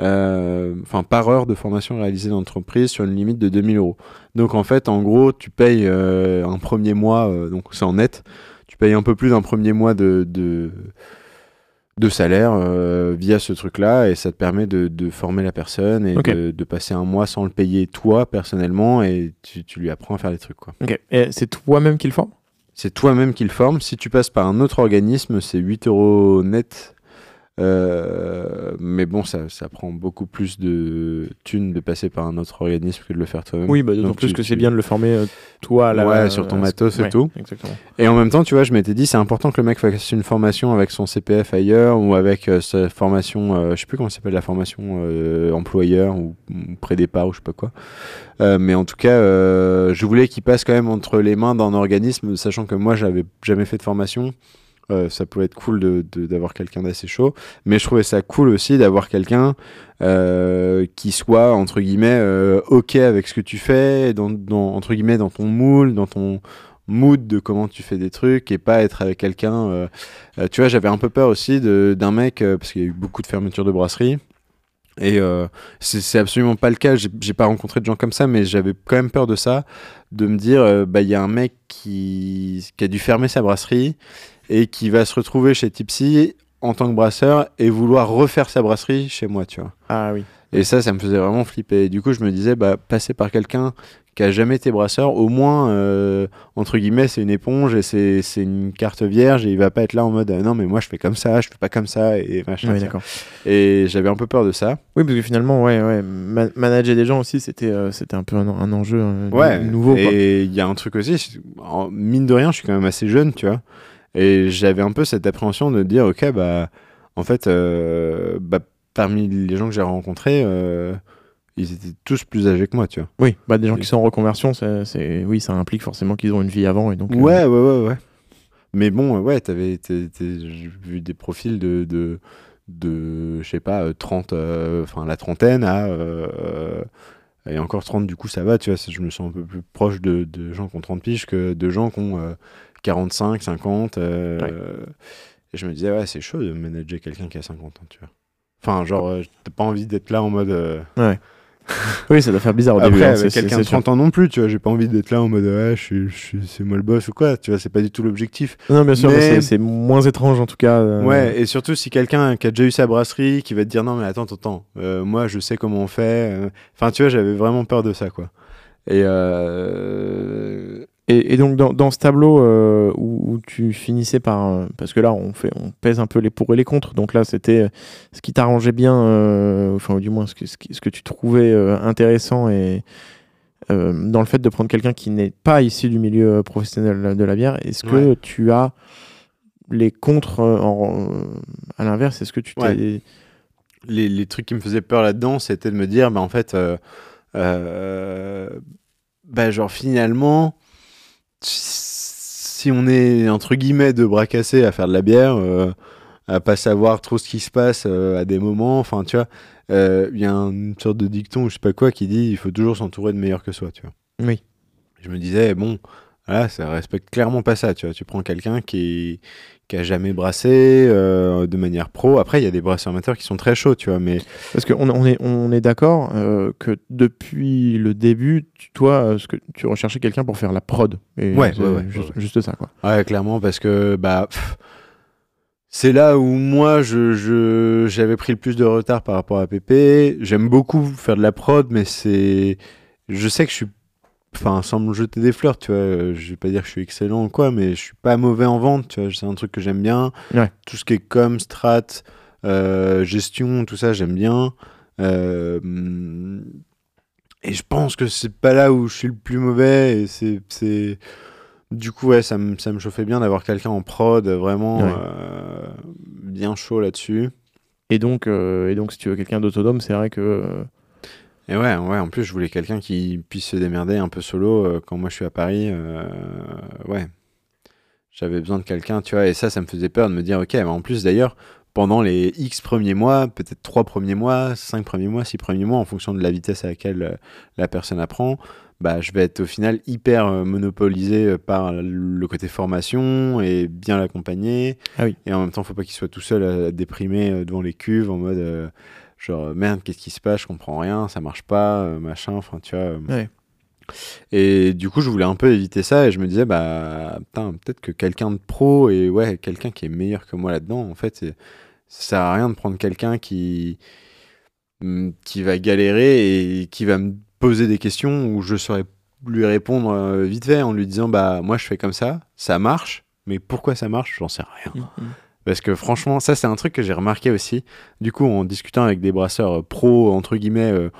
enfin par heure de formation réalisée dans l'entreprise sur une limite de 2000 euros. Donc en fait, en gros, tu payes euh, un premier mois, euh, donc c'est en net, tu payes un peu plus d'un premier mois de, de, de salaire euh, via ce truc-là et ça te permet de, de former la personne et de, de passer un mois sans le payer toi personnellement et tu, tu lui apprends à faire des trucs. quoi. Et c'est toi-même qui le forme C'est toi-même qui le forme. Si tu passes par un autre organisme, c'est 8 euros net Euh, mais bon, ça, ça prend beaucoup plus de thunes de passer par un autre organisme que de le faire toi-même. Oui, bah, d'autant plus tu- que c'est bien de le former euh, toi à la, Ouais, sur ton à- matos et ouais, tout. Exactement. Et en même temps, tu vois, je m'étais dit, c'est important que le mec fasse une formation avec son CPF ailleurs ou avec euh, sa formation, euh, je sais plus comment ça s'appelle la formation euh, employeur ou, ou pré départ ou je sais pas quoi. Euh, mais en tout cas, euh, je voulais qu'il passe quand même entre les mains d'un organisme, sachant que moi, j'avais jamais fait de formation. Euh, ça pouvait être cool de- de- d'avoir quelqu'un d'assez chaud, mais je trouvais ça cool aussi d'avoir quelqu'un euh, qui soit entre guillemets euh, ok avec ce que tu fais, dans, entre guillemets dans ton moule, dans ton mood de comment tu fais des trucs et pas être avec quelqu'un. tu vois, j'avais un peu peur aussi d'un mec parce qu'il y a eu beaucoup de fermetures de brasseries. Et euh, c'est absolument pas le cas. J'ai pas rencontré de gens comme ça, mais j'avais quand même peur de ça, de me dire, bah il y a un mec qui, qui a dû fermer sa brasserie et qui va se retrouver chez Tipsy en tant que brasseur et vouloir refaire sa brasserie chez moi, tu vois. Ah oui. Et ça, ça me faisait vraiment flipper. Et du coup, je me disais, bah, passer par quelqu'un qui a jamais été brasseur, au moins, euh, entre guillemets, c'est une éponge et c'est c'est une carte vierge et il va pas être là en mode, euh, non, mais moi, je fais comme ça, je fais pas comme ça et machin. Oui, d'accord. Et j'avais un peu peur de ça. Oui, parce que finalement, ouais, ouais, ma- manager des gens aussi, c'était euh, c'était un peu un, un enjeu euh, Ouais, nouveau. Et il y a un truc aussi, mine de rien, je suis quand même assez jeune, tu vois. Et j'avais un peu cette appréhension de dire, ok, bah, en fait, euh, bah, parmi les gens que j'ai rencontrés, euh, ils étaient tous plus âgés que moi, tu vois. Oui, bah, des gens qui sont en reconversion, c'est, oui, ça implique forcément qu'ils ont une vie avant. Et donc, euh, Ouais, ouais, ouais, ouais. Mais bon, ouais, t'avais, j'ai vu des profils de, de, de je sais pas, euh, 30, euh, enfin la trentaine à. et encore 30, du coup, ça va, tu vois. Je me sens un peu plus proche de, de gens qui ont 30 piges que de gens qui ont 45, 50. euh, Ouais. Et je me disais, ouais, c'est chaud de manager quelqu'un qui a 50 ans, tu vois. Enfin, genre, euh, t'as pas envie d'être là en mode. euh, Oui, ça doit faire bizarre au Après, début. hein, avec c'est- c'est- quelqu'un de sûr. 30 ans non plus, tu vois. J'ai pas envie d'être là en mode, ouais, je je c'est moi le boss ou quoi, tu vois. C'est pas du tout l'objectif. Non, bien sûr, mais, c'est, moins étrange en tout cas. euh, Ouais, et surtout si quelqu'un qui a déjà eu sa brasserie, qui va te dire non mais attends, attends, euh, moi je sais comment on fait. euh. Enfin tu vois, j'avais vraiment peur de ça quoi. Et euh... Et, et donc dans, dans ce tableau euh, où, où tu finissais par euh, parce que là on fait on pèse un peu les pour et les contre donc là c'était euh, ce qui t'arrangeait bien euh, enfin ou du moins ce que, ce, qui- ce que tu trouvais intéressant et dans le fait de prendre quelqu'un qui n'est pas issu du milieu professionnel de la bière est-ce que Ouais. tu as les contres en- à l'inverse? Est-ce que tu t'es Ouais. les, les trucs qui me faisaient peur là-dedans, c'était de me dire bah en fait, bah genre finalement, si on est entre guillemets de bras cassés à faire de la bière, euh, à pas savoir trop ce qui se passe euh, à des moments, enfin tu vois, euh, il y a une sorte de dicton, je sais pas quoi, qui dit il faut toujours s'entourer de meilleurs que soi, tu vois. Oui. Je me disais bon, voilà, ça respecte clairement pas ça, tu vois. Tu prends quelqu'un qui qui a jamais brassé euh, de manière pro. Après, il y a des brasseurs amateurs qui sont très chauds, tu vois, mais Parce qu'on on est, on est d'accord euh, que depuis le début, tu- toi, euh, ce que tu recherchais quelqu'un pour faire la prod. Et Ouais, ouais, ouais, juste, ouais, ouais. juste ça, quoi. Ouais, clairement, parce que bah, pff, c'est là où moi, je- j'avais pris le plus de retard par rapport à PP. J'aime beaucoup faire de la prod, mais c'est. Je sais que je suis. Enfin, sans me jeter des fleurs, tu vois, euh, je vais pas dire que je suis excellent ou quoi, mais je suis pas mauvais en vente, tu vois, c'est un truc que j'aime bien. Ouais. Tout ce qui est com, strat, euh, gestion, tout ça, j'aime bien. Euh, et je pense que c'est pas là où je suis le plus mauvais, et c'est. c'est... Du coup, ouais, ça me, ça me chauffait bien d'avoir quelqu'un en prod vraiment Ouais. euh, bien chaud là-dessus. Et donc, euh, et donc si tu veux quelqu'un d'autonome, c'est vrai que. Et ouais, ouais, en plus, je voulais quelqu'un qui puisse se démerder un peu solo euh, quand moi je suis à Paris. euh, ouais. J'avais besoin de quelqu'un, tu vois, et ça, ça me faisait peur de me dire, ok, mais en plus d'ailleurs, pendant les X premiers mois, peut-être 3 premiers mois, 5 premiers mois, 6 premiers mois, en fonction de la vitesse à laquelle euh, la personne apprend, bah, je vais être au final hyper monopolisé par le côté formation et bien l'accompagner. Ah oui. Et en même temps, faut pas qu'il soit tout seul à déprimer devant les cuves en mode euh, genre merde, qu'est-ce qui se passe, je comprends rien, ça marche pas, euh, machin, enfin tu vois. euh. Ouais. Et du coup, je voulais un peu éviter ça et je me disais, bah, putain, peut-être que quelqu'un de pro et ouais, quelqu'un qui est meilleur que moi là-dedans, en fait, ça sert à rien de prendre quelqu'un qui, mm, qui va galérer et qui va me poser des questions où je saurais lui répondre euh, vite fait en lui disant, bah, moi je fais comme ça, ça marche, mais pourquoi ça marche, j'en sais rien. Parce que franchement, ça c'est un truc que j'ai remarqué aussi. Du coup, en discutant avec des brasseurs euh, pro, entre guillemets, euh,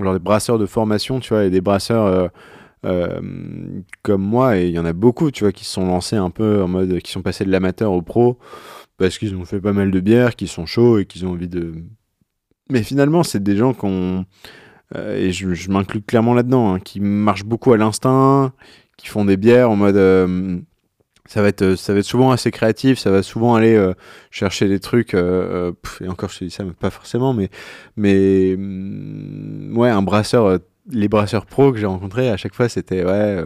genre des brasseurs de formation, tu vois, et des brasseurs euh, comme moi, et il y en a beaucoup, tu vois, qui se sont lancés un peu en mode, qui sont passés de l'amateur au pro, parce qu'ils ont fait pas mal de bières, qui sont chauds et qu'ils ont envie de... Mais finalement, c'est des gens qui ont... euh, et je, je m'inclus clairement là-dedans, hein, qui marchent beaucoup à l'instinct, qui font des bières en mode... ça va, être, euh, ça va être souvent assez créatif, ça va souvent aller euh, chercher des trucs, euh, et encore je te dis ça, mais pas forcément, mais, mais hum, ouais, un brasseur, les brasseurs pros que j'ai rencontrés, à chaque fois c'était ouais,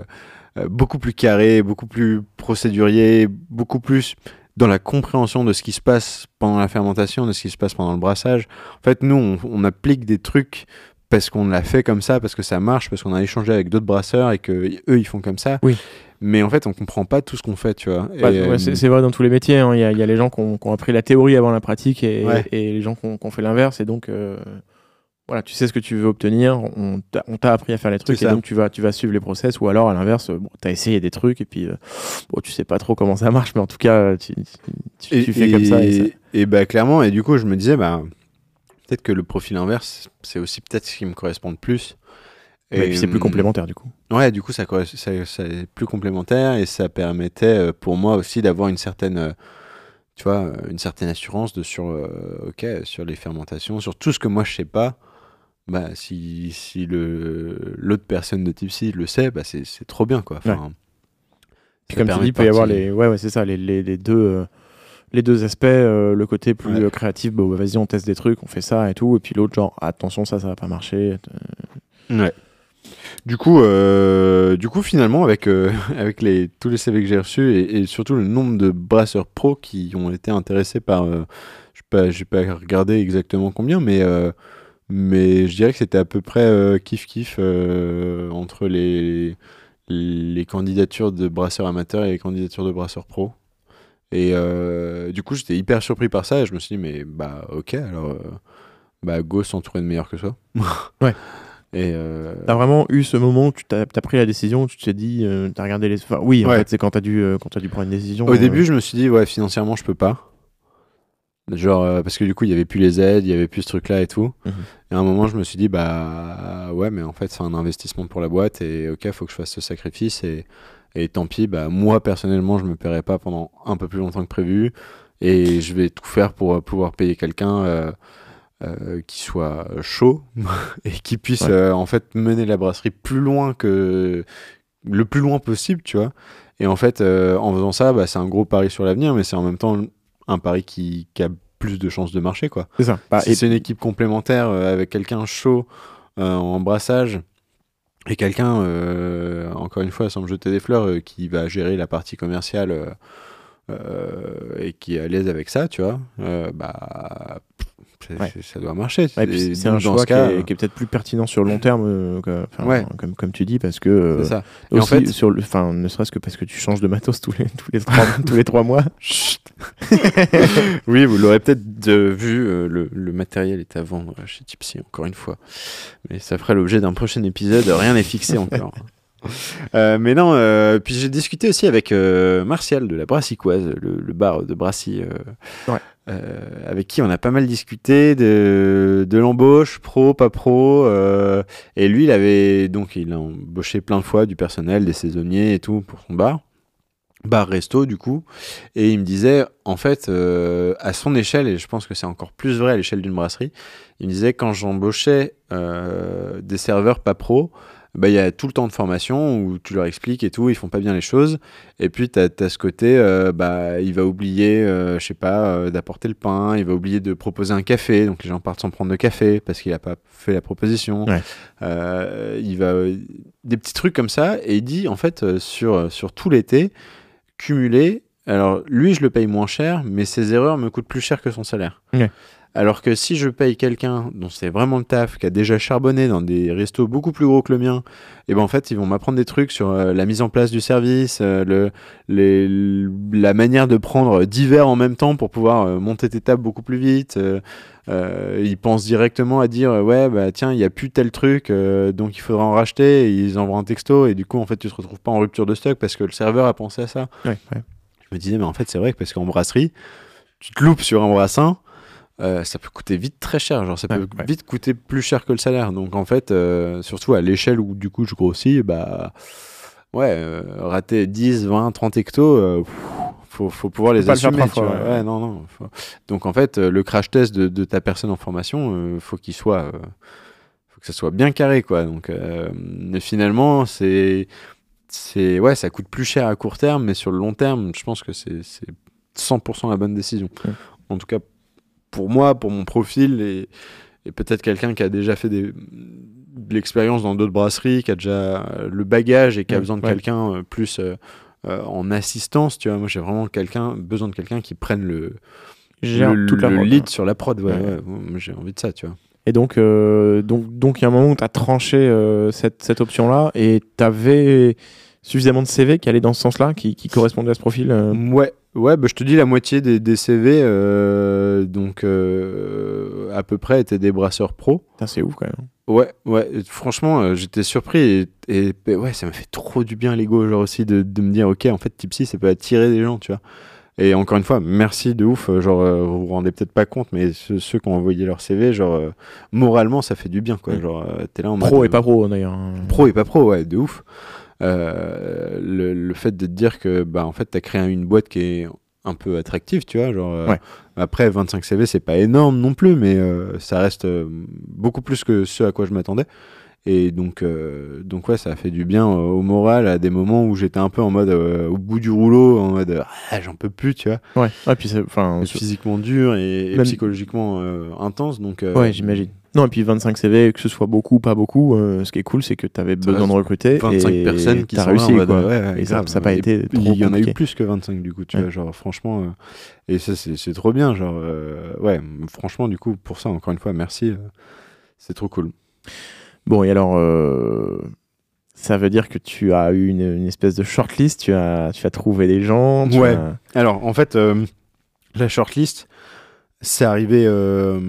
beaucoup plus carré, beaucoup plus procédurier, beaucoup plus dans la compréhension de ce qui se passe pendant la fermentation, de ce qui se passe pendant le brassage. En fait, nous, on applique des trucs parce qu'on l'a fait comme ça, parce que ça marche, parce qu'on a échangé avec d'autres brasseurs et que eux ils font comme ça. Oui. Mais en fait, on comprend pas tout ce qu'on fait, tu vois. Bah, ouais, euh, c'est vrai dans tous les métiers. hein. Il y, a, il y a les gens qui ont, appris la théorie avant la pratique et, Ouais. et les gens qui ont, fait l'inverse. Et donc, euh, voilà, tu sais ce que tu veux obtenir. On t'a appris à faire les trucs et donc tu vas, tu vas suivre les process. Ou alors, à l'inverse, bon, tu as essayé des trucs et puis euh, bon, tu sais pas trop comment ça marche, mais en tout cas, tu, tu, et, tu fais comme ça. Et ça- et bah clairement, et du coup, je me disais, bah peut-être que le profil inverse, c'est aussi peut-être ce qui me correspond le plus. Et puis c'est plus hum, complémentaire du coup. Ouais, du coup, ça, corres- ça, ça est plus complémentaire et ça permettait euh, pour moi aussi d'avoir une certaine, euh, tu vois, euh, une certaine assurance de sur, euh, ok, sur les fermentations, sur tout ce que moi je sais pas. Bah, si, si le l'autre personne de Tipsy le sait, bah c'est c'est trop bien quoi. Enfin, Puis ça comme tu dis, il peut y avoir les, ouais, ouais, c'est ça, les, les, les deux, euh, les deux aspects, euh, le côté plus Ouais. euh, créatif, bah, vas-y, on teste des trucs, on fait ça et tout, et puis l'autre genre, attention, ça, ça va pas marcher. Ouais. Du coup, euh, du coup, finalement, avec, euh, avec les, tous les CV que j'ai reçus et, et surtout le nombre de brasseurs pro qui ont été intéressés par. euh, je pas, j'ai pas regardé exactement combien, mais, euh, mais je dirais que c'était à peu près euh, kiff-kiff euh, entre les, les candidatures de brasseurs amateurs et les candidatures de brasseurs pro. Et euh, du coup, j'étais hyper surpris par ça et je me suis dit, mais bah, ok, alors, euh, bah, go s'entourer de meilleurs que soi. Ouais. Et euh, T'as vraiment eu ce moment où tu t'as as pris la décision, tu t'es dit, t'as regardé les. Enfin, oui, en Ouais. fait, c'est quand t'as dû, quand as dû prendre une décision. Au début, je me suis dit, ouais, financièrement, je peux pas. Genre, parce que du coup, il y avait plus les aides, il y avait plus ce truc-là et tout. Mhm. Et à un moment, je me suis dit, bah, ouais, mais en fait, c'est un investissement pour la boîte et ok, faut que je fasse ce sacrifice et, et tant pis, bah, moi, personnellement, je me paierai pas pendant un peu plus longtemps que prévu et je vais tout faire pour euh, pouvoir payer quelqu'un euh, euh, qui soit chaud et qui puisse, Ouais. euh, en fait, mener la brasserie plus loin que le plus loin possible, tu vois. Et en fait, en faisant ça, bah, c'est un gros pari sur l'avenir, mais c'est en même temps un pari qui, qui a plus de chances de marcher, quoi. C'est ça. Bah, si et- c'est une équipe complémentaire avec quelqu'un chaud en brassage et quelqu'un, euh, encore une fois, sans me jeter des fleurs, euh, qui va gérer la partie commerciale euh, et qui est à l'aise avec ça, tu vois, bah, Ouais. ça doit marcher. Ouais, c'est un choix ce cas, qui est, peut-être plus pertinent sur le long terme, euh, Ouais. comme, comme tu dis, parce que. euh, ça. En fait- sur le, enfin, ne serait-ce que parce que tu changes de matos tous les, tous les, trois, tous les trois mois. Chut. oui, vous l'aurez peut-être euh, vu, euh, le, le matériel est à vendre chez Tipsy, encore une fois. Mais ça fera l'objet d'un prochain épisode, rien n'est fixé encore. Euh, mais non, euh, puis j'ai discuté aussi avec euh, Martial de la Brassicoise, le, le bar de Brassy, Ouais. Euh, avec qui on a pas mal discuté de, l'embauche, pro, pas pro. euh, et lui, il avait donc il a embauché plein de fois du personnel, des saisonniers et tout pour son bar. Bar resto du coup et il me disait en fait euh, à son échelle et je pense que c'est encore plus vrai à l'échelle d'une brasserie il me disait quand j'embauchais des serveurs pas pro bah, il y a tout le temps de formation où tu leur expliques et tout, ils font pas bien les choses. Et puis, tu as, ce côté, euh, bah, il va oublier, euh, je sais pas, euh, d'apporter le pain, il va oublier de proposer un café, donc les gens partent sans prendre de café parce qu'il a pas fait la proposition. Ouais. Euh, il va des petits trucs comme ça, et il dit, en fait, euh, sur, sur tout l'été, cumulé, alors lui, je le paye moins cher, mais ses erreurs me coûtent plus cher que son salaire. Ouais. Alors que si je paye quelqu'un dont c'est vraiment le taf, qui a déjà charbonné dans des restos beaucoup plus gros que le mien, et ben en fait ils vont m'apprendre des trucs sur euh, la mise en place du service, euh, le, les, la manière de prendre divers en même temps pour pouvoir euh, monter tes tables beaucoup plus vite. ils pensent directement à dire ouais bah tiens il y a plus tel truc donc il faudra en racheter et ils envoient un texto et du coup en fait tu te retrouves pas en rupture de stock parce que le serveur a pensé à ça Ouais, ouais. je me disais mais en fait c'est vrai que parce qu'en brasserie tu te loupes sur un brassin, euh, ça peut coûter vite très cher. Genre, ça peut Ouais, ouais. vite coûter plus cher que le salaire. Donc, en fait, euh, surtout à l'échelle où du coup je grossis, bah ouais, euh, rater 10, 20, 30 hectos, pff, faut, faut pouvoir les le assumer. trois tu fois, vois. ouais. Ouais, non, non. faut- Donc, en fait, le crash test de, de ta personne en formation, faut qu'il soit. faut que ça soit bien carré, quoi. Donc, finalement, c'est. C'est ouais, ça coûte plus cher à court terme, mais sur le long terme, je pense que c'est c'est 100% la bonne décision. En tout cas, pour moi, pour mon profil et, et peut-être quelqu'un qui a déjà fait des, de l'expérience dans d'autres brasseries, qui a déjà le bagage et qui a Ouais, besoin de ouais. quelqu'un euh, plus euh, euh, en assistance, tu vois. Moi, j'ai vraiment quelqu'un besoin de quelqu'un qui prenne le, le, lead sur la prod. Ouais, Ouais. j'ai envie de ça, tu vois. Et donc, euh, donc, donc, il y a un moment où tu as tranché euh, cette, cette option-là et tu avais suffisamment de CV qui allaient dans ce sens-là, qui, qui correspondaient à ce profil. euh, Ouais, ouais bah, je te dis la moitié des, des CV, euh, donc euh, à peu près étaient des brasseurs pro. C'est ouf quand même. Ouais, ouais, franchement, euh, j'étais surpris et, ouais, ça m'a fait trop du bien l'ego, genre aussi de, de me dire, ok, en fait, Tipsy, ça peut attirer des gens, tu vois. Et encore une fois, merci de ouf, genre, euh, vous vous rendez peut-être pas compte, mais ceux, ceux qui ont envoyé leur CV, genre, euh, moralement, ça fait du bien, quoi. Genre, euh, t'es là en Pro mode, et pas pro d'ailleurs. hein. pro et pas pro, ouais, de ouf. Euh, le, le fait de te dire que, bah, en fait, t'as créé une boîte qui est un peu attractive, tu vois, genre. euh, Ouais. Après, 25 CV, c'est pas énorme non plus, mais euh, ça reste beaucoup plus que ce à quoi je m'attendais. Et donc, euh, donc ouais, ça a fait du bien euh, au moral à des moments où j'étais un peu en mode euh, au bout du rouleau, en mode ah, j'en peux plus, tu vois. Ouais, ouais, puis c'est- enfin, Physiquement dur et, et psychologiquement intense. Donc, ouais, j'imagine. Non, et puis 25 CV, que ce soit beaucoup, pas beaucoup, euh, ce qui est cool, c'est que tu avais besoin de recruter. 25 et personnes qui t'as sont réussi, là quoi. ouais, ouais, Et ça- grave. ça a pas été Il y en a eu plus que 25 du coup, tu Ouais. vois, genre franchement. euh, et ça, c'est trop bien, genre, euh, ouais, franchement, du coup, pour ça, encore une fois, merci. c'est trop cool. Bon, et alors, ça veut dire que tu as eu une, une espèce de shortlist, tu as, tu as trouvé des gens. tu Ouais. as- Alors, en fait, euh, la shortlist, c'est arrivé, euh,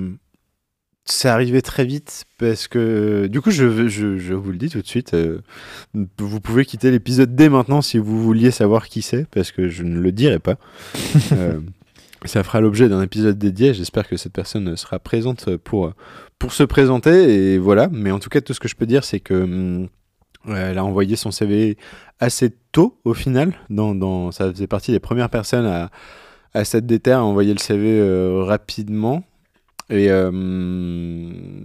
c'est arrivé très vite parce que, du coup, je, je, je vous le dis tout de suite, euh, vous pouvez quitter l'épisode dès maintenant si vous vouliez savoir qui c'est, parce que je ne le dirai pas. Euh, ça fera l'objet d'un épisode dédié. J'espère que cette personne sera présente pour, pour se présenter. Et voilà. Mais en tout cas, tout ce que je peux dire, c'est que hum, elle a envoyé son CV assez tôt au final. Dans, dans, ça faisait partie des premières personnes à, à cette déter à envoyer le CV euh, rapidement. Et euh,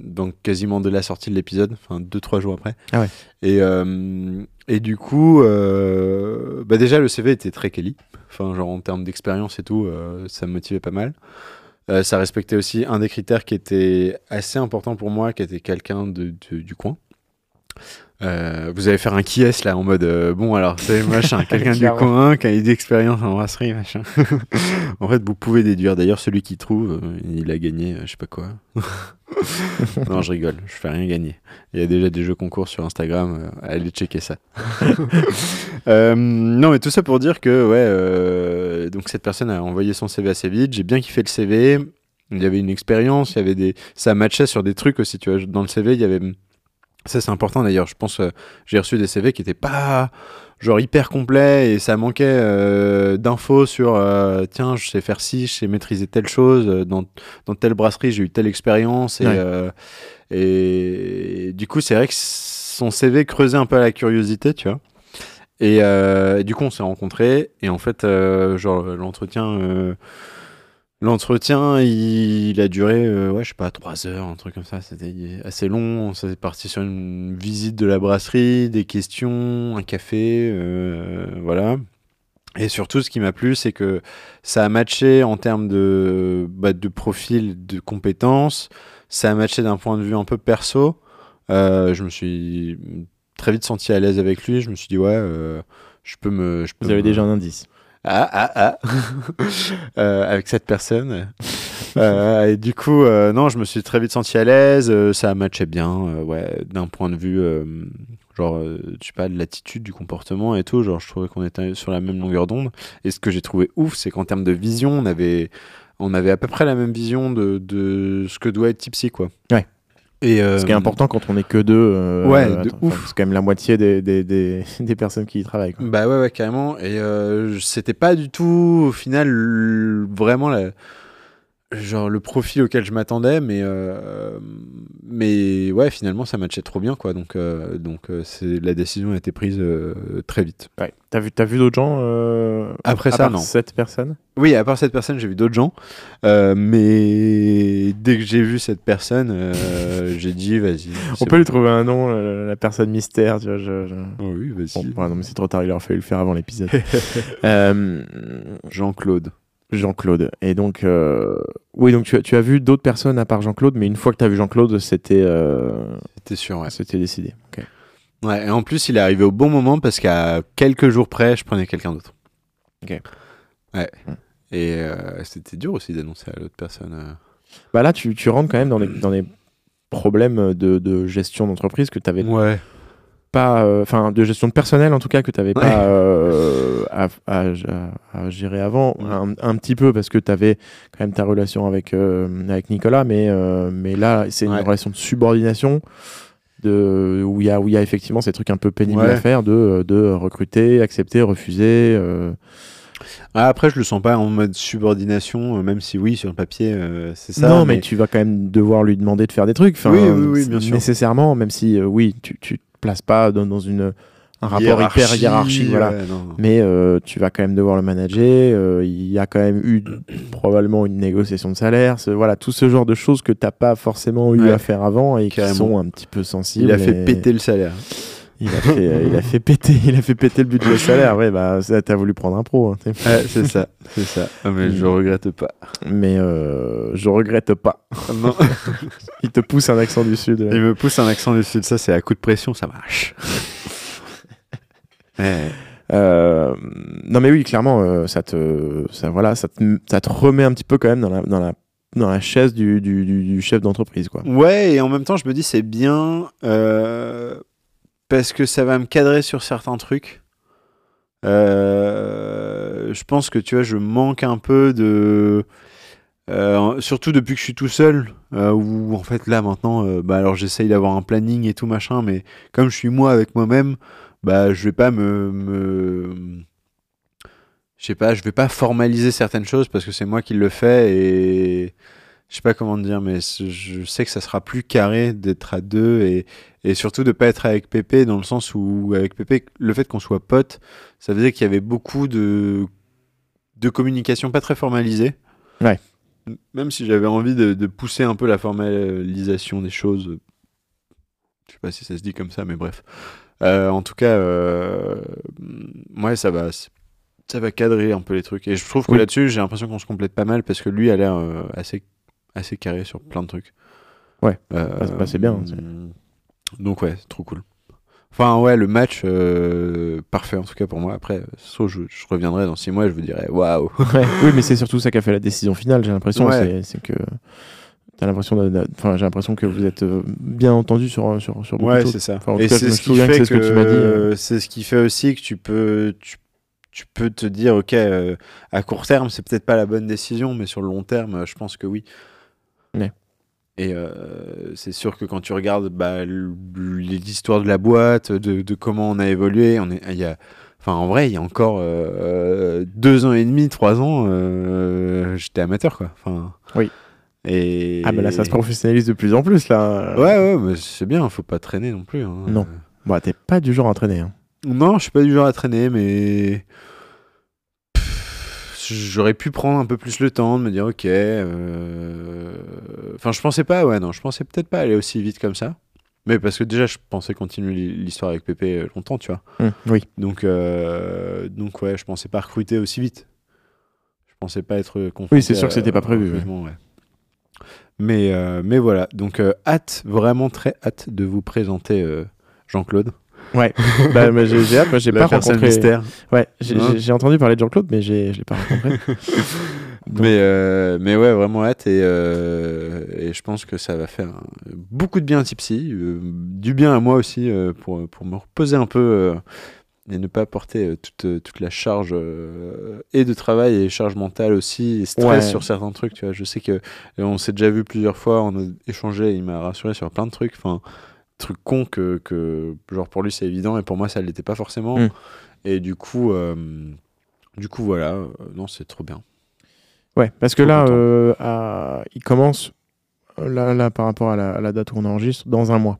donc quasiment de la sortie de l'épisode, enfin deux trois jours après. Ah ouais. Et, euh, et du coup, euh, bah déjà le CV était très quali. Enfin genre en termes d'expérience et tout, ça me motivait pas mal. Ça respectait aussi un des critères qui était assez important pour moi, qui était quelqu'un de, de- du coin. Euh, vous allez faire un qui est là en mode euh, bon alors c'est machin quelqu'un du coin qui a eu d'expérience en brasserie machin. En fait vous pouvez déduire. D'ailleurs celui qui trouve euh, il a gagné je sais pas quoi. Non je rigole je fais rien gagner. Il y a déjà des jeux concours sur Instagram allez checker ça. Non mais tout ça pour dire que ouais donc cette personne a envoyé son CV assez vite. J'ai bien kiffé le CV il y avait une expérience il y avait des ça matchait sur des trucs aussi tu vois. Dans le CV il y avait ça c'est important d'ailleurs je pense euh, j'ai reçu des CV qui étaient pas genre hyper complets et ça manquait euh, d'infos sur euh, tiens je sais faire ci je sais maîtriser telle chose euh, dans, dans telle brasserie j'ai eu telle expérience et, Ouais. et, du coup c'est vrai que son CV creusait un peu la curiosité tu vois et, et du coup on s'est rencontrés et en fait genre l'entretien L'entretien, il, il a duré, euh, ouais, je sais pas, trois heures, un truc comme ça. C'était assez long. On s'est parti sur une visite de la brasserie, des questions, un café, euh, voilà. Et surtout, ce qui m'a plu, c'est que ça a matché en termes de, bah, de profil, de compétences. Ça a matché d'un point de vue un peu perso. Euh, je me suis très vite senti à l'aise avec lui. Je me suis dit, ouais, euh, je peux me. Je peux Vous avez déjà un indice. Ah, ah, ah. Euh, avec cette personne. Euh, et du coup, euh, non, je me suis très vite senti à l'aise. euh, ça matchait bien, euh, ouais, d'un point de vue, euh, genre, je sais pas, de l'attitude, du comportement et tout. Genre, je trouvais qu'on était sur la même longueur d'onde. Et ce que j'ai trouvé ouf, c'est qu'en termes de vision, on avait, on avait à peu près la même vision de, de ce que doit être Tipsy, quoi. Ouais. Et, euh, Ce qui est important quand on est que deux. euh, Ouais, de attends, ouf. C'est quand même la moitié des, des, des, des personnes qui y travaillent. quoi. Bah ouais, ouais, carrément. Et euh, c'était pas du tout, au final, vraiment la- genre le profil auquel je m'attendais, mais euh, mais ouais, finalement, ça matchait trop bien, quoi. Donc euh, donc euh, c'est la décision a été prise euh, très vite. Ouais. T'as vu, t'as vu d'autres gens Après à ça, part non. Cette personne? Oui, à part cette personne, j'ai vu d'autres gens, mais dès que j'ai vu cette personne, j'ai dit vas-y. On peut lui trouver un nom, la personne mystère. Tu vois, je. Oh oui, vas-y. Bon, ouais, non, mais c'est trop tard, il aurait fallu le faire avant l'épisode. Jean-Claude. Jean-Claude. Et donc, euh, oui, donc tu as, tu as vu d'autres personnes à part Jean-Claude, mais une fois que tu as vu Jean-Claude, c'était euh, C'était sûr, ouais. c'était décidé. Ouais, et en plus, il est arrivé au bon moment parce qu'à quelques jours près, je prenais quelqu'un d'autre. Ok. Ouais. Hmm. Et euh, c'était dur aussi d'annoncer à l'autre personne. Bah là, tu, tu rentres quand même dans les, dans les problèmes de, de gestion d'entreprise que tu n'avais Ouais. pas, enfin de gestion de personnel en tout cas que tu n'avais Ouais. pas euh, à, à- à gérer avant, Mm. un, un petit peu parce que tu avais quand même ta relation avec, euh, avec Nicolas, mais, euh, mais là c'est Ouais. une relation de subordination. De, où il y y a effectivement ces trucs un peu pénibles Ouais. à faire de, de recruter accepter refuser Ah, après, je le sens pas en mode subordination, euh, même si oui, sur le papier, euh, c'est ça. non mais... tu vas quand même devoir lui demander de faire des trucs enfin, Oui, oui, oui, bien sûr. nécessairement même si euh, oui tu tu te places pas dans, dans une un rapport Hiérarchie, hyper hiérarchique voilà ouais, mais euh, tu vas quand même devoir le manager. euh, Il y a quand même eu probablement une négociation de salaire. ce- voilà, tout ce genre de choses que t'as pas forcément eu Ouais. à faire avant et qui Carrément. sont un petit peu sensibles. Il a fait et- péter le salaire. Il a fait, euh, il a fait péter, il a fait péter le budget salaire. Ouais, bah t'as voulu prendre un pro. hein, c'est ça, c'est ça. Ah, mais je Mm. regrette pas. mais euh, je regrette pas. non. Il te pousse un accent du sud. Il me pousse un accent du sud, ça, c'est à coup de pression, ça marche. Euh, non mais oui, clairement, euh, ça te, ça voilà, ça te, remet un petit peu quand même dans la, chaise du, chef d'entreprise, quoi. Ouais, et en même temps, je me dis c'est bien euh, parce que ça va me cadrer sur certains trucs. Je pense que tu vois, je manque un peu de. surtout depuis que je suis tout seul, euh, où en fait là maintenant, bah alors j'essaye d'avoir un planning et tout machin, mais comme je suis moi avec moi-même, bah je vais pas me, me je sais pas, je vais pas formaliser certaines choses parce que c'est moi qui le fais et je sais pas comment dire, mais je sais que ça sera plus carré d'être à deux et, et surtout de pas être avec Pépé dans le sens où avec Pépé, le fait qu'on soit potes, ça faisait qu'il y avait beaucoup de, de communication pas très formalisée. Ouais. Même si j'avais envie de, de pousser un peu la formalisation des choses. Je sais pas si ça se dit comme ça, mais bref. Euh, en tout cas, euh, ouais, ça va, ça va cadrer un peu les trucs. Et je trouve que Oui. là-dessus, j'ai l'impression qu'on se complète pas mal parce que lui a l'air euh, assez, assez carré sur plein de trucs. Ouais. Bah, c'est bien, c'est- Donc ouais, trop cool. Enfin ouais, le match euh, parfait en tout cas pour moi. Après, sauf je, je reviendrai dans six mois, et je vous dirais waouh. Ouais, oui, mais c'est surtout ça qui a fait la décision finale. J'ai l'impression, Ouais. c'est que j'ai l'impression que vous êtes euh, bien entendu sur sur sur Ouais, c'est ça. Enfin, et c'est ce qui que fait c'est ce que euh. c'est ce qui fait aussi que tu peux tu, tu peux te dire ok euh, à court terme c'est peut-être pas la bonne décision, mais sur le long terme euh, je pense que oui. Ouais. Et euh, c'est sûr que quand tu regardes bah, l'histoire de la boîte, de, de comment on a évolué, on est, il y a, enfin en vrai, il y a encore deux ans et demi, trois ans, j'étais amateur quoi. Enfin. Oui. Et Ah, mais là, ça se professionnalise de plus en plus là. Ouais, ouais, mais c'est bien, faut pas traîner non plus. hein. Non. Bah, t'es pas du genre à traîner. hein. Non, je suis pas du genre à traîner, mais j'aurais pu prendre un peu plus le temps de me dire ok. euh, Enfin, je pensais pas, ouais, non, je pensais peut-être pas aller aussi vite comme ça. Mais parce que déjà, je pensais continuer l'histoire avec Pépé euh, longtemps, tu vois. Hum, oui. Donc, euh, donc ouais, je pensais pas recruter aussi vite. Je pensais pas être confronté Oui, c'est sûr que à- c'était pas prévu, ouais. ouais. Mais, euh, mais voilà, donc euh, hâte, vraiment très hâte de vous présenter euh, Jean-Claude. Ouais. bah, mais j'ai j'ai hâte. Moi, j'ai La pas rencontré. mystère. Ouais. J'ai Hein j'ai- entendu parler de Jean-Claude, mais j'ai je l'ai pas rencontré. Donc- Mais, euh, mais ouais, vraiment hâte et, euh, et je pense que ça va faire beaucoup de bien à Tipsy, euh, du bien à moi aussi pour, pour me reposer un peu et ne pas porter euh, toute, euh, toute la charge euh, et de travail et charge mentale aussi et stress Ouais. sur certains trucs tu vois je sais que on s'est déjà vu plusieurs fois on a échangé il m'a rassuré sur plein de trucs enfin trucs cons que, que genre pour lui c'est évident et pour moi ça l'était pas forcément Mm. et du coup euh, du coup voilà euh, non c'est trop bien Ouais, parce que là, à- il commence, là, là, par rapport à la, à la date où on enregistre, dans un mois.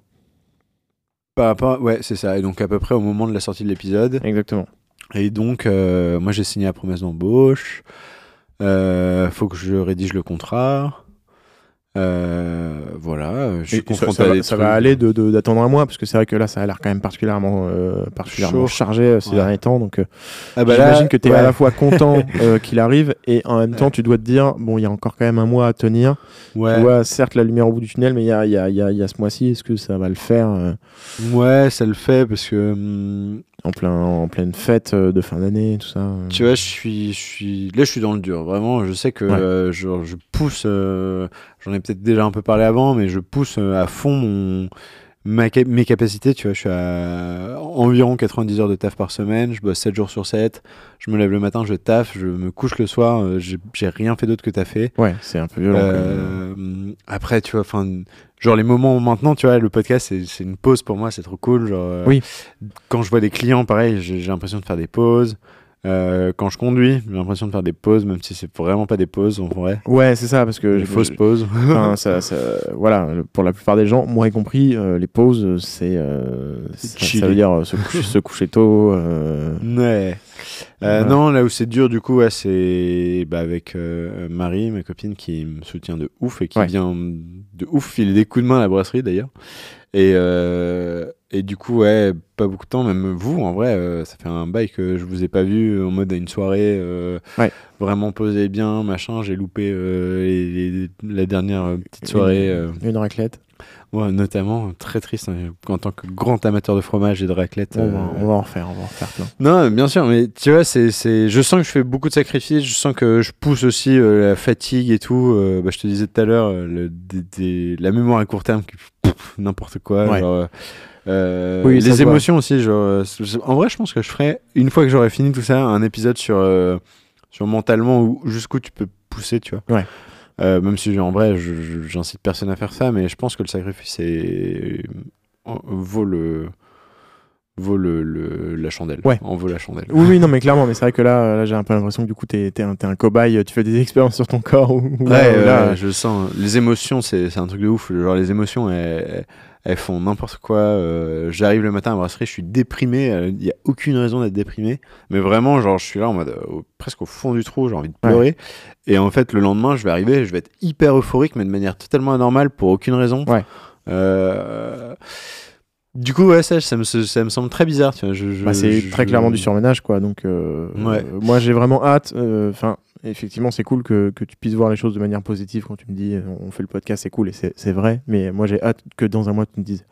Par rapport ouais c'est ça et donc à peu près au moment de la sortie de l'épisode Exactement. Et donc, euh, moi, j'ai signé la promesse d'embauche. Euh, faut que je rédige le contrat. Euh, voilà, je suis ça, ça va, ça va aller d'attendre un mois, parce que c'est vrai que là, ça a l'air quand même particulièrement, euh, particulièrement chargé euh, ces Ouais. derniers temps. Donc, Ah bah j'imagine que tu es ouais. à la fois content qu'il arrive et en même temps, tu dois te dire, bon, il y a encore quand même un mois à tenir. Tu vois, certes, la lumière au bout du tunnel, mais il y a, il y, a, il y, a, y a ce mois-ci, est-ce que ça va le faire ouais, ça le fait parce que hum, en, plein, en pleine fête euh, de fin d'année, tout ça euh. tu vois, je suis, je suis, là, je suis dans le dur. Vraiment, je sais que Ouais. euh, je, je pousse. euh, J'en ai peut-être déjà un peu parlé avant, mais je pousse à fond mon ma mes capacités, tu vois, je suis à environ 90 heures de taf par semaine, je bosse 7 jours sur 7, je me lève le matin, je taffe, je me couche le soir, euh, j'ai rien fait d'autre que taffer. Ouais, c'est un peu violent. Euh, après, tu vois, enfin, genre les moments maintenant, tu vois, le podcast, c'est- une pause pour moi, c'est trop cool. Genre, euh, Oui. Quand je vois des clients, pareil, j'ai l'impression de faire des pauses. Euh, quand je conduis, j'ai l'impression de faire des pauses, même si c'est vraiment pas des pauses en vrai. Ouais, c'est ça, parce que Des fausses pauses. Enfin, ça, ça- voilà, pour la plupart des gens, moi y compris, euh, les pauses, c'est, euh, ça, veut dire euh, se coucher, se coucher tôt. Ouais. Euh. Non, là où c'est dur, du coup, ouais, c'est bah, avec euh, Marie, ma copine, qui me soutient de ouf et qui Ouais. vient de ouf filer des coups de main à la brasserie d'ailleurs. Et, euh, et du coup, ouais, pas beaucoup de temps, même vous, en vrai, euh, ça fait un bail que je vous ai pas vu en mode à une soirée euh, Ouais. vraiment posé bien, machin. J'ai loupé euh, les- les- la dernière petite soirée. euh, Une raclette. ouais, notamment, très triste, hein, en tant que grand amateur de fromage et de raclette. On, va, on va en refaire, on va en refaire plein. non, bien sûr, mais tu vois, c'est, c'est, je sens que je fais beaucoup de sacrifices, je sens que je pousse aussi la fatigue et tout. bah, je te disais tout à l'heure, le, des- des- la mémoire à court terme, qui, pff, n'importe quoi. Ouais. genre, euh, Oui, les émotions aussi. Genre, en vrai, je pense que je ferai, une fois que j'aurai fini tout ça, un épisode sur, euh, sur mentalement où, jusqu'où tu peux pousser, tu vois. Ouais. Euh, même si en vrai, je- je- j'incite personne à faire ça, mais je pense que le sacrifice est, vaut le vaut le, le- la chandelle. Ouais. En vaut la chandelle. Oui, oui, non, mais clairement, mais c'est vrai que là, là j'ai un peu l'impression que du coup, t'es, t'es un, t'es un cobaye, tu fais des expériences sur ton corps. Ou, ou Ouais, là, je le sens. Les émotions, c'est c'est un truc de ouf. Genre, les émotions, elles, elles font n'importe quoi. Euh, J'arrive le matin à la brasserie, je suis déprimé. Il n'y a aucune raison d'être déprimé. Mais vraiment, genre, je suis là en mode euh, presque au fond du trou, j'ai envie de Ouais. pleurer. Et en fait, le lendemain, je vais arriver, je vais être hyper euphorique, mais de manière totalement anormale pour aucune raison. Ouais. Du coup, ouais, ça, ça, me, ça me semble très bizarre. Tu vois, je, je- bah, c'est je- très clairement du surménage, quoi. Donc, euh, Ouais. euh, moi, j'ai vraiment hâte. euh, Enfin, effectivement, c'est cool que, que tu puisses voir les choses de manière positive quand tu me dis, euh, on fait le podcast, c'est cool, et c'est c'est vrai. Mais moi, j'ai hâte que dans un mois, tu me dises,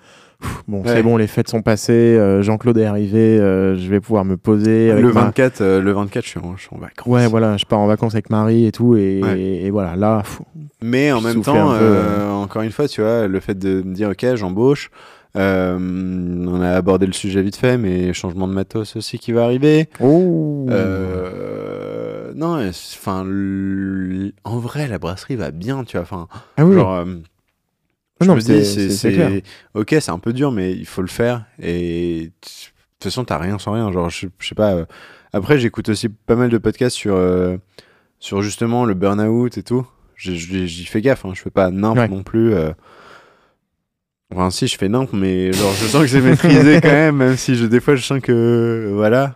bon, Ouais. c'est bon, les fêtes sont passées, Jean-Claude est arrivé, je vais pouvoir me poser. Avec Le ma- 24, euh, le 24, je suis en, je suis en vacances. Ouais, voilà, je pars en vacances avec Marie et tout, et, Ouais. et voilà, là, pff, Mais en même temps, un peu, encore une fois, tu vois, le fait de me dire, ok, j'embauche, euh, on a abordé le sujet vite fait, mais changement de matos aussi qui va arriver. oh, Euh, non, enfin, en vrai, la brasserie va bien, tu vois. Enfin, ah oui, genre, euh, je non, me dis, c'est ok, c'est un peu dur, mais il faut le faire. Et de toute façon, t'as rien sans rien. Genre, je, je sais pas. Après, j'écoute aussi pas mal de podcasts sur, sur justement le burn-out et tout. J'y fais gaffe, hein. je fais pas nimp Ouais. non plus. Enfin, si, je fais nimp, mais genre, je sens que c'est maîtrisé quand même, même si je, des fois, je sens que. Voilà.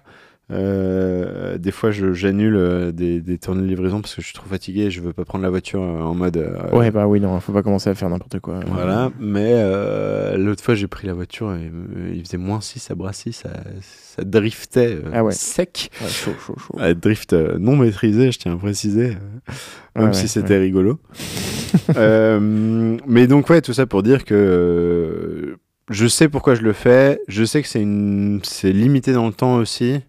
Euh, des fois, j'annule euh, des, des tournées de livraison parce que je suis trop fatigué et je veux pas prendre la voiture euh, en mode. euh, Ouais, bah oui, non, faut pas commencer à faire n'importe quoi. voilà, mais euh, l'autre fois j'ai pris la voiture et il faisait moins 6 à Brassy, ça, ça driftait Ah ouais. sec. Ouais, chaud, chaud, chaud. Drift non maîtrisé, je tiens à préciser, même Ouais, si c'était rigolo. Mais donc ouais, tout ça pour dire que je sais pourquoi je le fais, je sais que c'est une, c'est limité dans le temps aussi,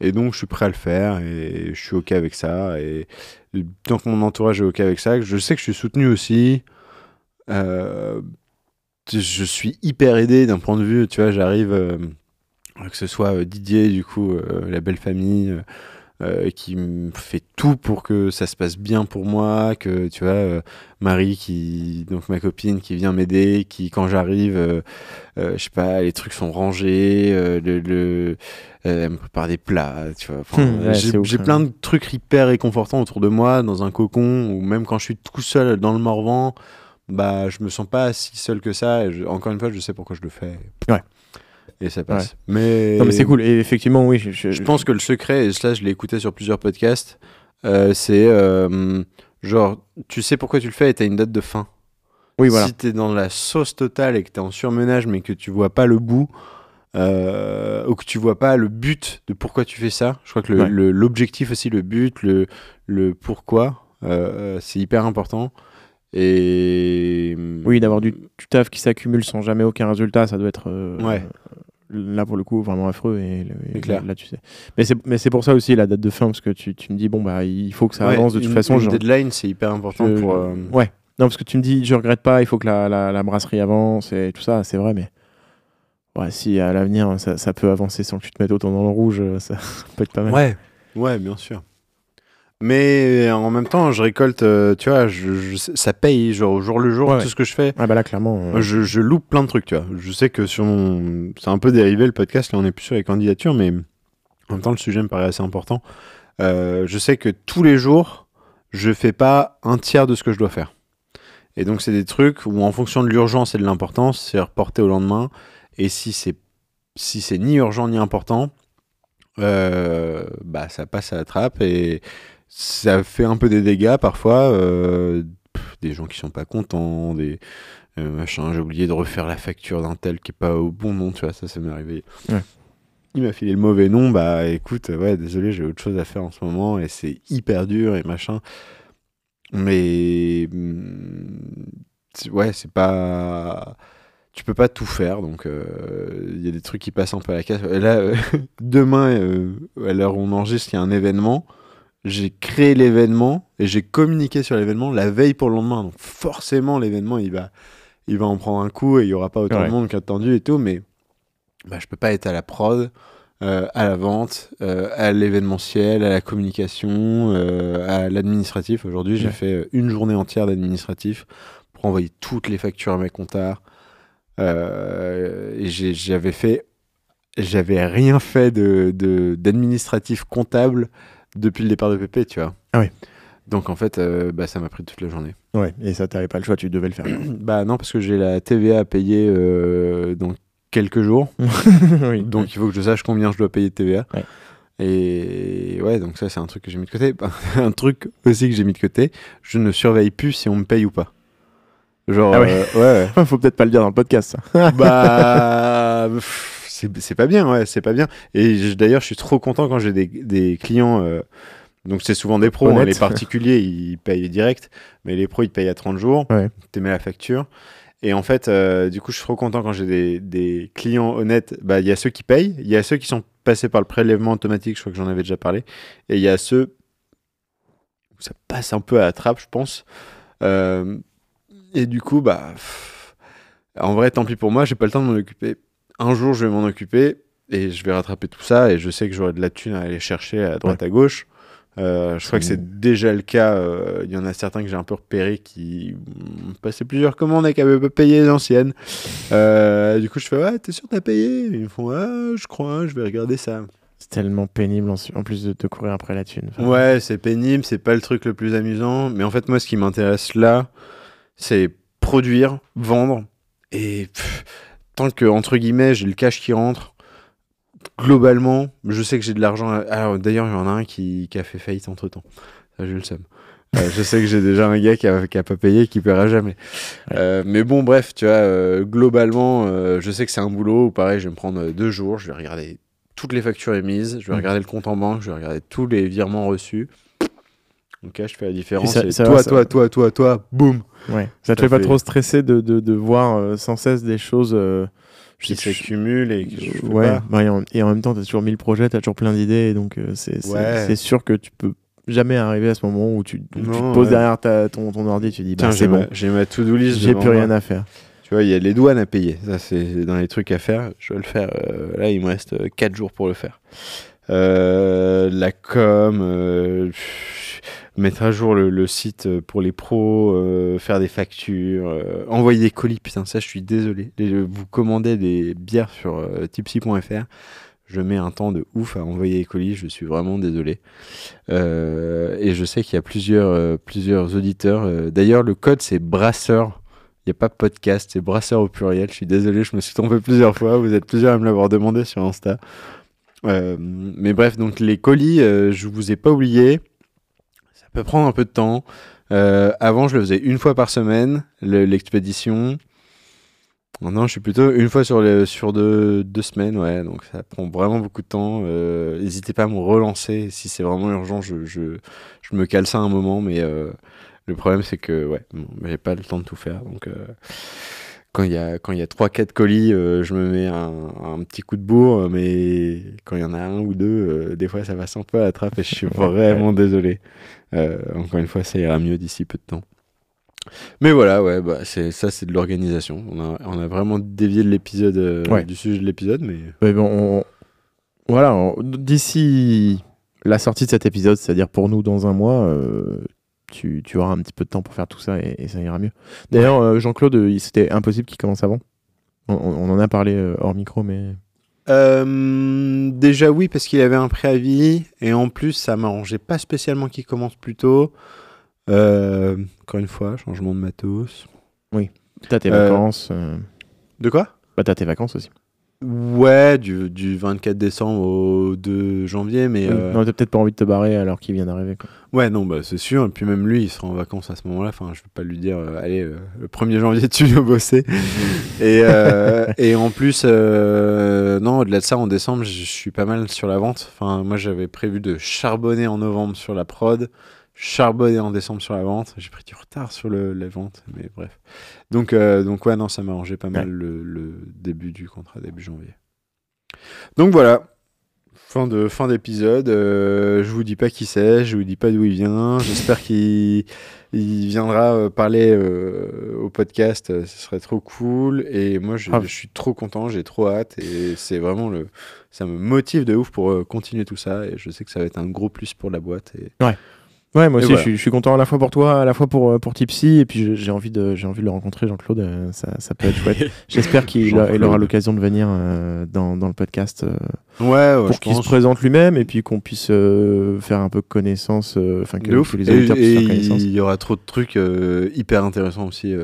et donc je suis prêt à le faire et je suis ok avec ça. Et tant que mon entourage est ok avec ça, je sais que je suis soutenu aussi. Euh, je suis hyper aidé d'un point de vue, tu vois, j'arrive. euh, que ce soit euh, Didier, du coup, la belle famille, euh, qui me fait tout pour que ça se passe bien pour moi, que tu vois, euh, Marie, qui, donc ma copine, qui vient m'aider, qui, quand j'arrive, euh, euh, je sais pas, les trucs sont rangés, euh, le, le, elle me prépare des plats, tu vois. Enfin, Hmm, ouais, j'ai ouais. plein de trucs hyper réconfortants autour de moi, dans un cocon, ou même quand je suis tout seul dans le Morvan, bah, je me sens pas si seul que ça. Et je- encore une fois, je sais pourquoi je le fais. Ouais. Et ça passe. Mais, Non, mais c'est cool. Et effectivement, oui. Je, je- je pense que le secret, et ça je l'ai écouté sur plusieurs podcasts, euh, c'est euh, genre, tu sais pourquoi tu le fais et t'as une date de fin. Oui, voilà. Si t'es dans la sauce totale et que t'es en surmenage mais que tu vois pas le bout, euh, ou que tu vois pas le but de pourquoi tu fais ça, je crois que Ouais. l'objectif aussi, le but, le, le pourquoi, c'est hyper important. Et Oui, d'avoir du, du taf qui s'accumule sans jamais aucun résultat, ça doit être. euh, Ouais. Là, pour le coup, vraiment affreux. Et, clair. là, tu sais. Mais c'est, pour ça aussi la date de fin, parce que tu, tu me dis, bon, bah, il faut que ça Ouais, avance de toute façon. une deadline, c'est hyper important je- pour. euh, Ouais. Non, parce que tu me dis, je regrette pas, il faut que la, la, la brasserie avance et tout ça, c'est vrai, mais. Ouais, si à l'avenir ça, ça peut avancer sans que tu te mettes autant dans le rouge, euh, ça, peut être pas mal. Ouais, ouais, bien sûr. Mais en même temps, je récolte, euh, tu vois, je, je- ça paye, genre au jour le jour, Ouais, tout ouais. ce que je fais. Ah bah là, clairement. euh, Je, je loupe plein de trucs, tu vois. Je sais que sur mon... C'est un peu dérivé le podcast, là on est plus sur les candidatures, mais en même temps le sujet me paraît assez important. Euh, je sais que tous les jours, je fais pas un tiers de ce que je dois faire. Et donc c'est des trucs où en fonction de l'urgence et de l'importance, c'est reporté au lendemain. Et si c'est si c'est ni urgent ni important, euh, bah ça passe à la trappe et ça fait un peu des dégâts parfois. euh, pff, des gens qui sont pas contents, des euh, j'ai oublié de refaire la facture d'un tel qui est pas au bon nom, tu vois, ça, ça m'est arrivé. Ouais. Il m'a filé le mauvais nom, bah écoute, ouais, désolé, j'ai autre chose à faire en ce moment et c'est hyper dur et machin. Mais c'est- ouais, c'est pas. Tu peux pas tout faire, donc euh, il y a des trucs qui passent un peu à la casse. Là, euh, demain, euh, à l'heure où on enregistre, il y a un événement. J'ai créé l'événement et j'ai communiqué sur l'événement la veille pour le lendemain. Donc forcément, l'événement, il va, il va en prendre un coup et il y aura pas autant Ouais. de monde qu'attendu et tout. Mais bah, je peux pas être à la prod, euh, à la vente, euh, à l'événementiel, à la communication, euh, à l'administratif. Aujourd'hui, j'ai fait une journée entière d'administratif pour envoyer toutes les factures à mes comptables. Euh, et j'avais fait, j'avais rien fait de- d'administratif comptable depuis le départ de PP, tu vois. Ah oui. Donc en fait, euh, bah, ça m'a pris toute la journée. Ouais, et ça, t'avais pas le choix, tu devais le faire. bah non, parce que j'ai la TVA à payer euh, dans quelques jours. oui, Donc il faut que je sache combien je dois payer de TVA. Ouais. Et ouais, donc ça c'est un truc que j'ai mis de côté. un truc aussi que j'ai mis de côté, je ne surveille plus si on me paye ou pas. Genre, Ah ouais. euh, ouais. Faut peut-être pas le dire dans le podcast, ça. bah, pff, c'est pas bien, ouais, c'est pas bien. Et d'ailleurs, je suis trop content quand j'ai des, des clients. euh, donc c'est souvent des pros, hein, les particuliers ils payent direct, mais les pros ils payent à 30 jours. Ouais. Tu mets la facture. Et en fait, euh, du coup, je suis trop content quand j'ai des, des clients honnêtes. Bah, il y a ceux qui payent, il y a ceux qui sont passés par le prélèvement automatique, je crois que j'en avais déjà parlé, et il y a ceux où ça passe un peu à la trappe, je pense. Euh, et du coup, bah, pff, en vrai, tant pis pour moi, j'ai pas le temps de m'en occuper. Un jour, je vais m'en occuper et je vais rattraper tout ça. Et je sais que j'aurai de la thune à aller chercher à droite à gauche. Euh, je crois que Mmh. c'est déjà le cas. euh, Il y en a certains que j'ai un peu repérés qui passé plusieurs commandes et qui avaient pas payé les anciennes. Euh, du coup, je fais Ouais, t'es sûr que t'as payé? Ils me font Ouais, je crois, je vais regarder ça. C'est tellement pénible en, en plus de te courir après la thune. Enfin, Ouais, c'est pénible, c'est pas le truc le plus amusant. Mais en fait, moi, ce qui m'intéresse là, c'est produire, vendre. Et pff, tant que, entre guillemets, j'ai le cash qui rentre, globalement, je sais que j'ai de l'argent. à- Alors, d'ailleurs, il y en a un qui, qui a fait faillite entre temps. Ça, j'ai le seum. Euh, je sais que j'ai déjà un gars qui a, qui a pas payé, qui paiera jamais. Euh, mais bon, bref, tu vois, euh, globalement, je sais que c'est un boulot où, pareil, je vais me prendre deux jours, je vais regarder toutes les factures émises, je vais Mm. regarder le compte en banque, je vais regarder tous les virements reçus. Ok, je fais la différence. ça- et ça toi, va, ça- toi, toi, toi, toi, boum. Ouais. Ça te fait pas trop stresser de, de, de voir euh, sans cesse des choses. euh, Qui je- s'accumulent et que je fais ouais, pas. bah, et, en, même temps, tu as toujours mille projets, tu as toujours plein d'idées, donc euh, c'est Ouais. sûr que tu peux jamais arriver à ce moment où tu, où tu te poses ouais. derrière ta, ton, ton ordi et tu dis bah, j'ai c'est bon, ma, j'ai ma to-do list. j'ai plus rien à faire. Tu vois, il y a les douanes à payer. Ça, c'est dans les trucs à faire. Je vais le faire. euh, là, il me reste 4 jours pour le faire. Euh, la com, euh, mettre à jour le, site pour les pros, euh, faire des factures, envoyer des colis. Putain, ça, je suis désolé. Vous commandez des bières sur tipsy.fr. Je mets un temps de ouf à envoyer les colis. Je suis vraiment désolé. Et je sais qu'il y a plusieurs, plusieurs auditeurs. D'ailleurs, le code, c'est brasseur. Il n'y a pas podcast, c'est brasseur au pluriel. Je suis désolé, je me suis trompé plusieurs fois. Vous êtes plusieurs à me l'avoir demandé sur Insta. Euh, mais bref, donc les colis, euh, je vous ai pas oublié. Ça peut prendre un peu de temps. Euh, avant, je le faisais une fois par semaine, le- l'expédition. Maintenant, je suis plutôt une fois sur, le, sur deux, deux semaines, ouais. Donc ça prend vraiment beaucoup de temps. Euh, N'hésitez pas à me relancer si c'est vraiment urgent. Je, je, je me cale ça un moment, mais le problème c'est que ouais, bon, j'ai pas le temps de tout faire. Donc quand il y a quand il y a trois quatre colis, euh, je me mets un, un petit coup de bourre, mais quand il y en a un ou deux, euh, des fois ça passe un peu à la trappe et je suis vraiment désolé. Euh, encore une fois, ça ira mieux d'ici peu de temps. Mais voilà, ouais, bah c'est ça, c'est de l'organisation. On a, on a vraiment dévié de l'épisode, euh, Ouais. du sujet de l'épisode, mais Mais bon, on- voilà, on- d'ici la sortie de cet épisode, c'est-à-dire pour nous dans un mois, euh, tu, tu auras un petit peu de temps pour faire tout ça et, et ça ira mieux. D'ailleurs, euh, Jean-Claude, euh, c'était impossible qu'il commence avant. On, en a parlé euh, hors micro, mais Euh, déjà oui parce qu'il avait un préavis et en plus ça m'arrangeait pas spécialement qu'il commence plus tôt. Euh, encore une fois, changement de matos. t'as tes Euh, vacances. De quoi? Bah, t'as tes vacances aussi. Ouais, du, du 24 décembre au 2 janvier, mais euh, Non, t'as peut-être pas envie de te barrer alors qu'il vient d'arriver. ouais, non, bah c'est sûr. Et puis même lui, il sera en vacances à ce moment-là. Enfin, je vais pas lui dire, euh, allez, euh, le 1er janvier, tu viens bosser. et, euh, et en plus, non, au-delà de ça, en décembre, je suis pas mal sur la vente. Enfin, moi, j'avais prévu de charbonner en novembre sur la prod, charbonner en décembre sur la vente. J'ai pris du retard sur le, la vente, mais bref. Donc, euh, donc ouais, non, ça m'a arrangé pas mal le, le début du contrat, début janvier. Donc voilà. Fin de fin d'épisode. Euh, je vous dis pas qui c'est, je vous dis pas d'où il vient. J'espère qu'il il viendra euh, parler euh, au podcast. Ce serait trop cool. Et moi, je, Ah. je suis trop content, j'ai trop hâte. Et c'est vraiment le, ça me motive de ouf pour continuer tout ça. Et je sais que ça va être un gros plus pour la boîte. Et Ouais, moi Et aussi, voilà. je, suis, je suis content à la fois pour toi, à la fois pour, euh, pour Tipsy, et puis j'ai- envie, de, j'ai envie de le rencontrer, Jean-Claude, euh, ça, ça peut être chouette. J'espère qu'il il aura l'occasion de venir euh, dans, dans le podcast euh, ouais, ouais, pour qu'il se présente lui-même et puis qu'on puisse euh, faire un peu connaissance, enfin que, les auditeurs puissent faire connaissance. il y aura trop de trucs hyper intéressants aussi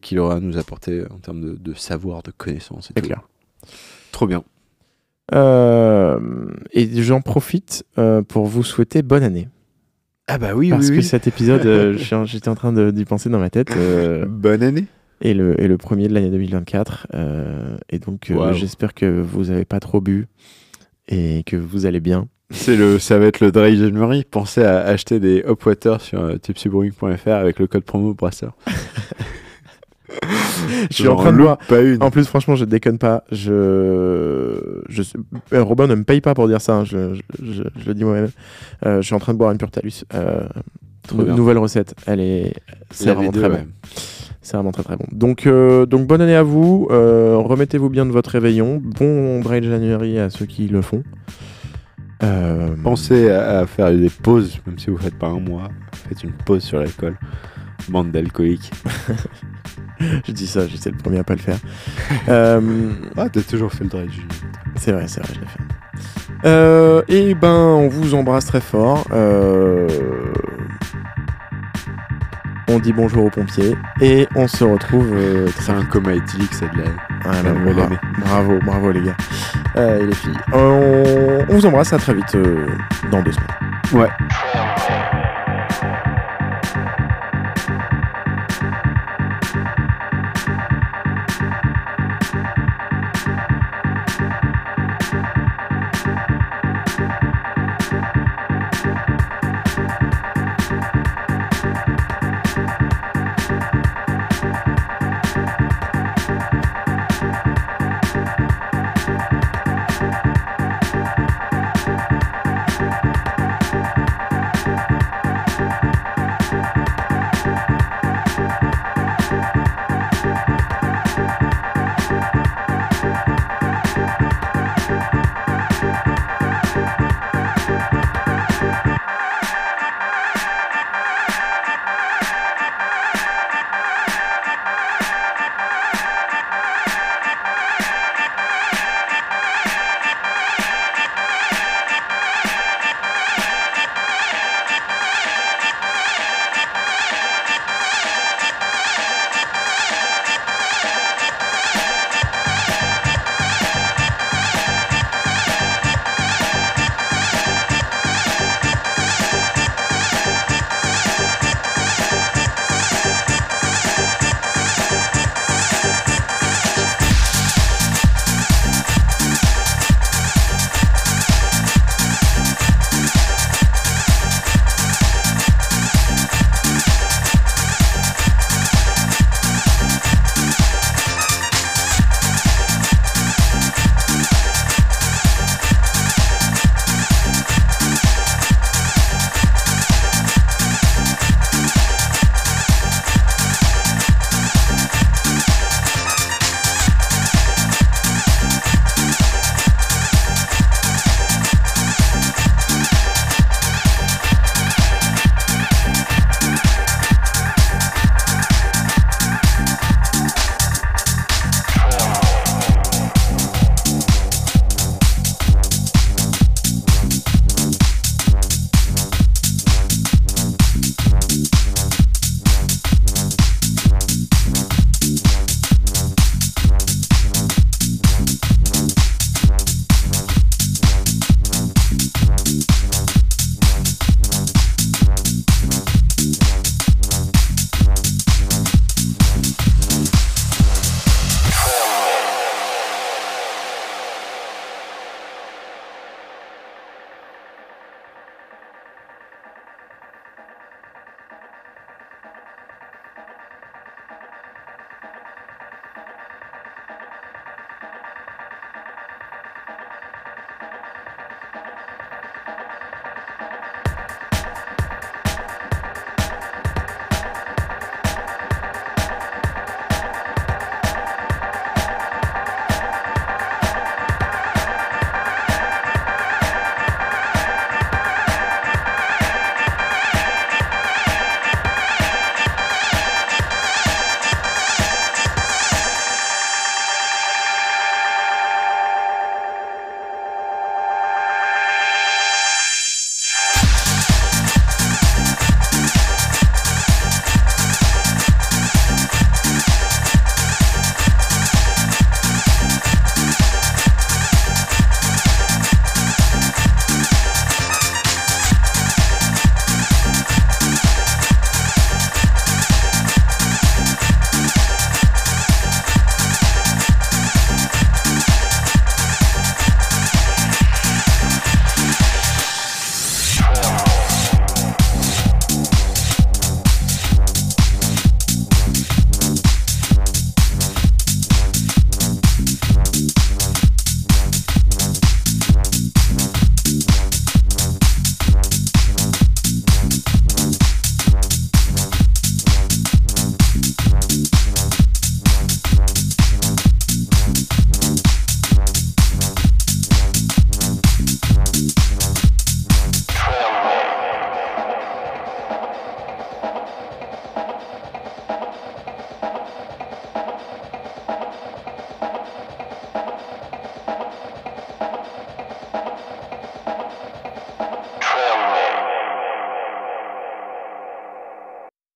qu'il aura à nous apporter en termes de, de savoir, de connaissances. et C'est tout. clair. Trop bien. Et j'en profite pour vous souhaiter bonne année. Ah bah oui, Parce oui, que oui. cet épisode, euh, j'étais en train d'y penser dans ma tête. euh, Bonne année. et, le, et le premier de l'année 2024. euh, et donc, euh, j'espère que vous n'avez pas trop bu et que vous allez bien. C'est le, ça va être le dry January. Pensez à acheter des hop water sur euh, tipsybrewing.fr avec le code promo brasseur. Je suis en train de boire. pas une. En plus, franchement, je déconne pas. Je, je, euh, Robin ne me paye pas pour dire ça. hein, Je, je, je- je le dis moi-même. Euh, je suis en train de boire une pure Talus. Euh, nouvelle recette. Elle est, c'est vraiment très ouais. bon. C'est vraiment très très bon. Donc, euh, donc bonne année à vous. Remettez-vous bien de votre réveillon. Bon dry January à ceux qui le font. Euh, Pensez à, à faire des pauses, même si vous faites pas un mois. Faites une pause sur l'alcool. Bande d'alcooliques. Je dis ça, j'étais le premier à pas le faire. Euh, Ah, t'as toujours fait le January. C'est vrai, c'est vrai, je l'ai fait. Euh, et ben, on vous embrasse très fort. Euh, on dit bonjour aux pompiers et on se retrouve euh, C'est un coma éthylique, c'est de la. Ah, la nouvelle bra- année. Bravo, bravo les gars Euh, et les filles. On, on vous embrasse à très vite dans deux semaines. Ouais.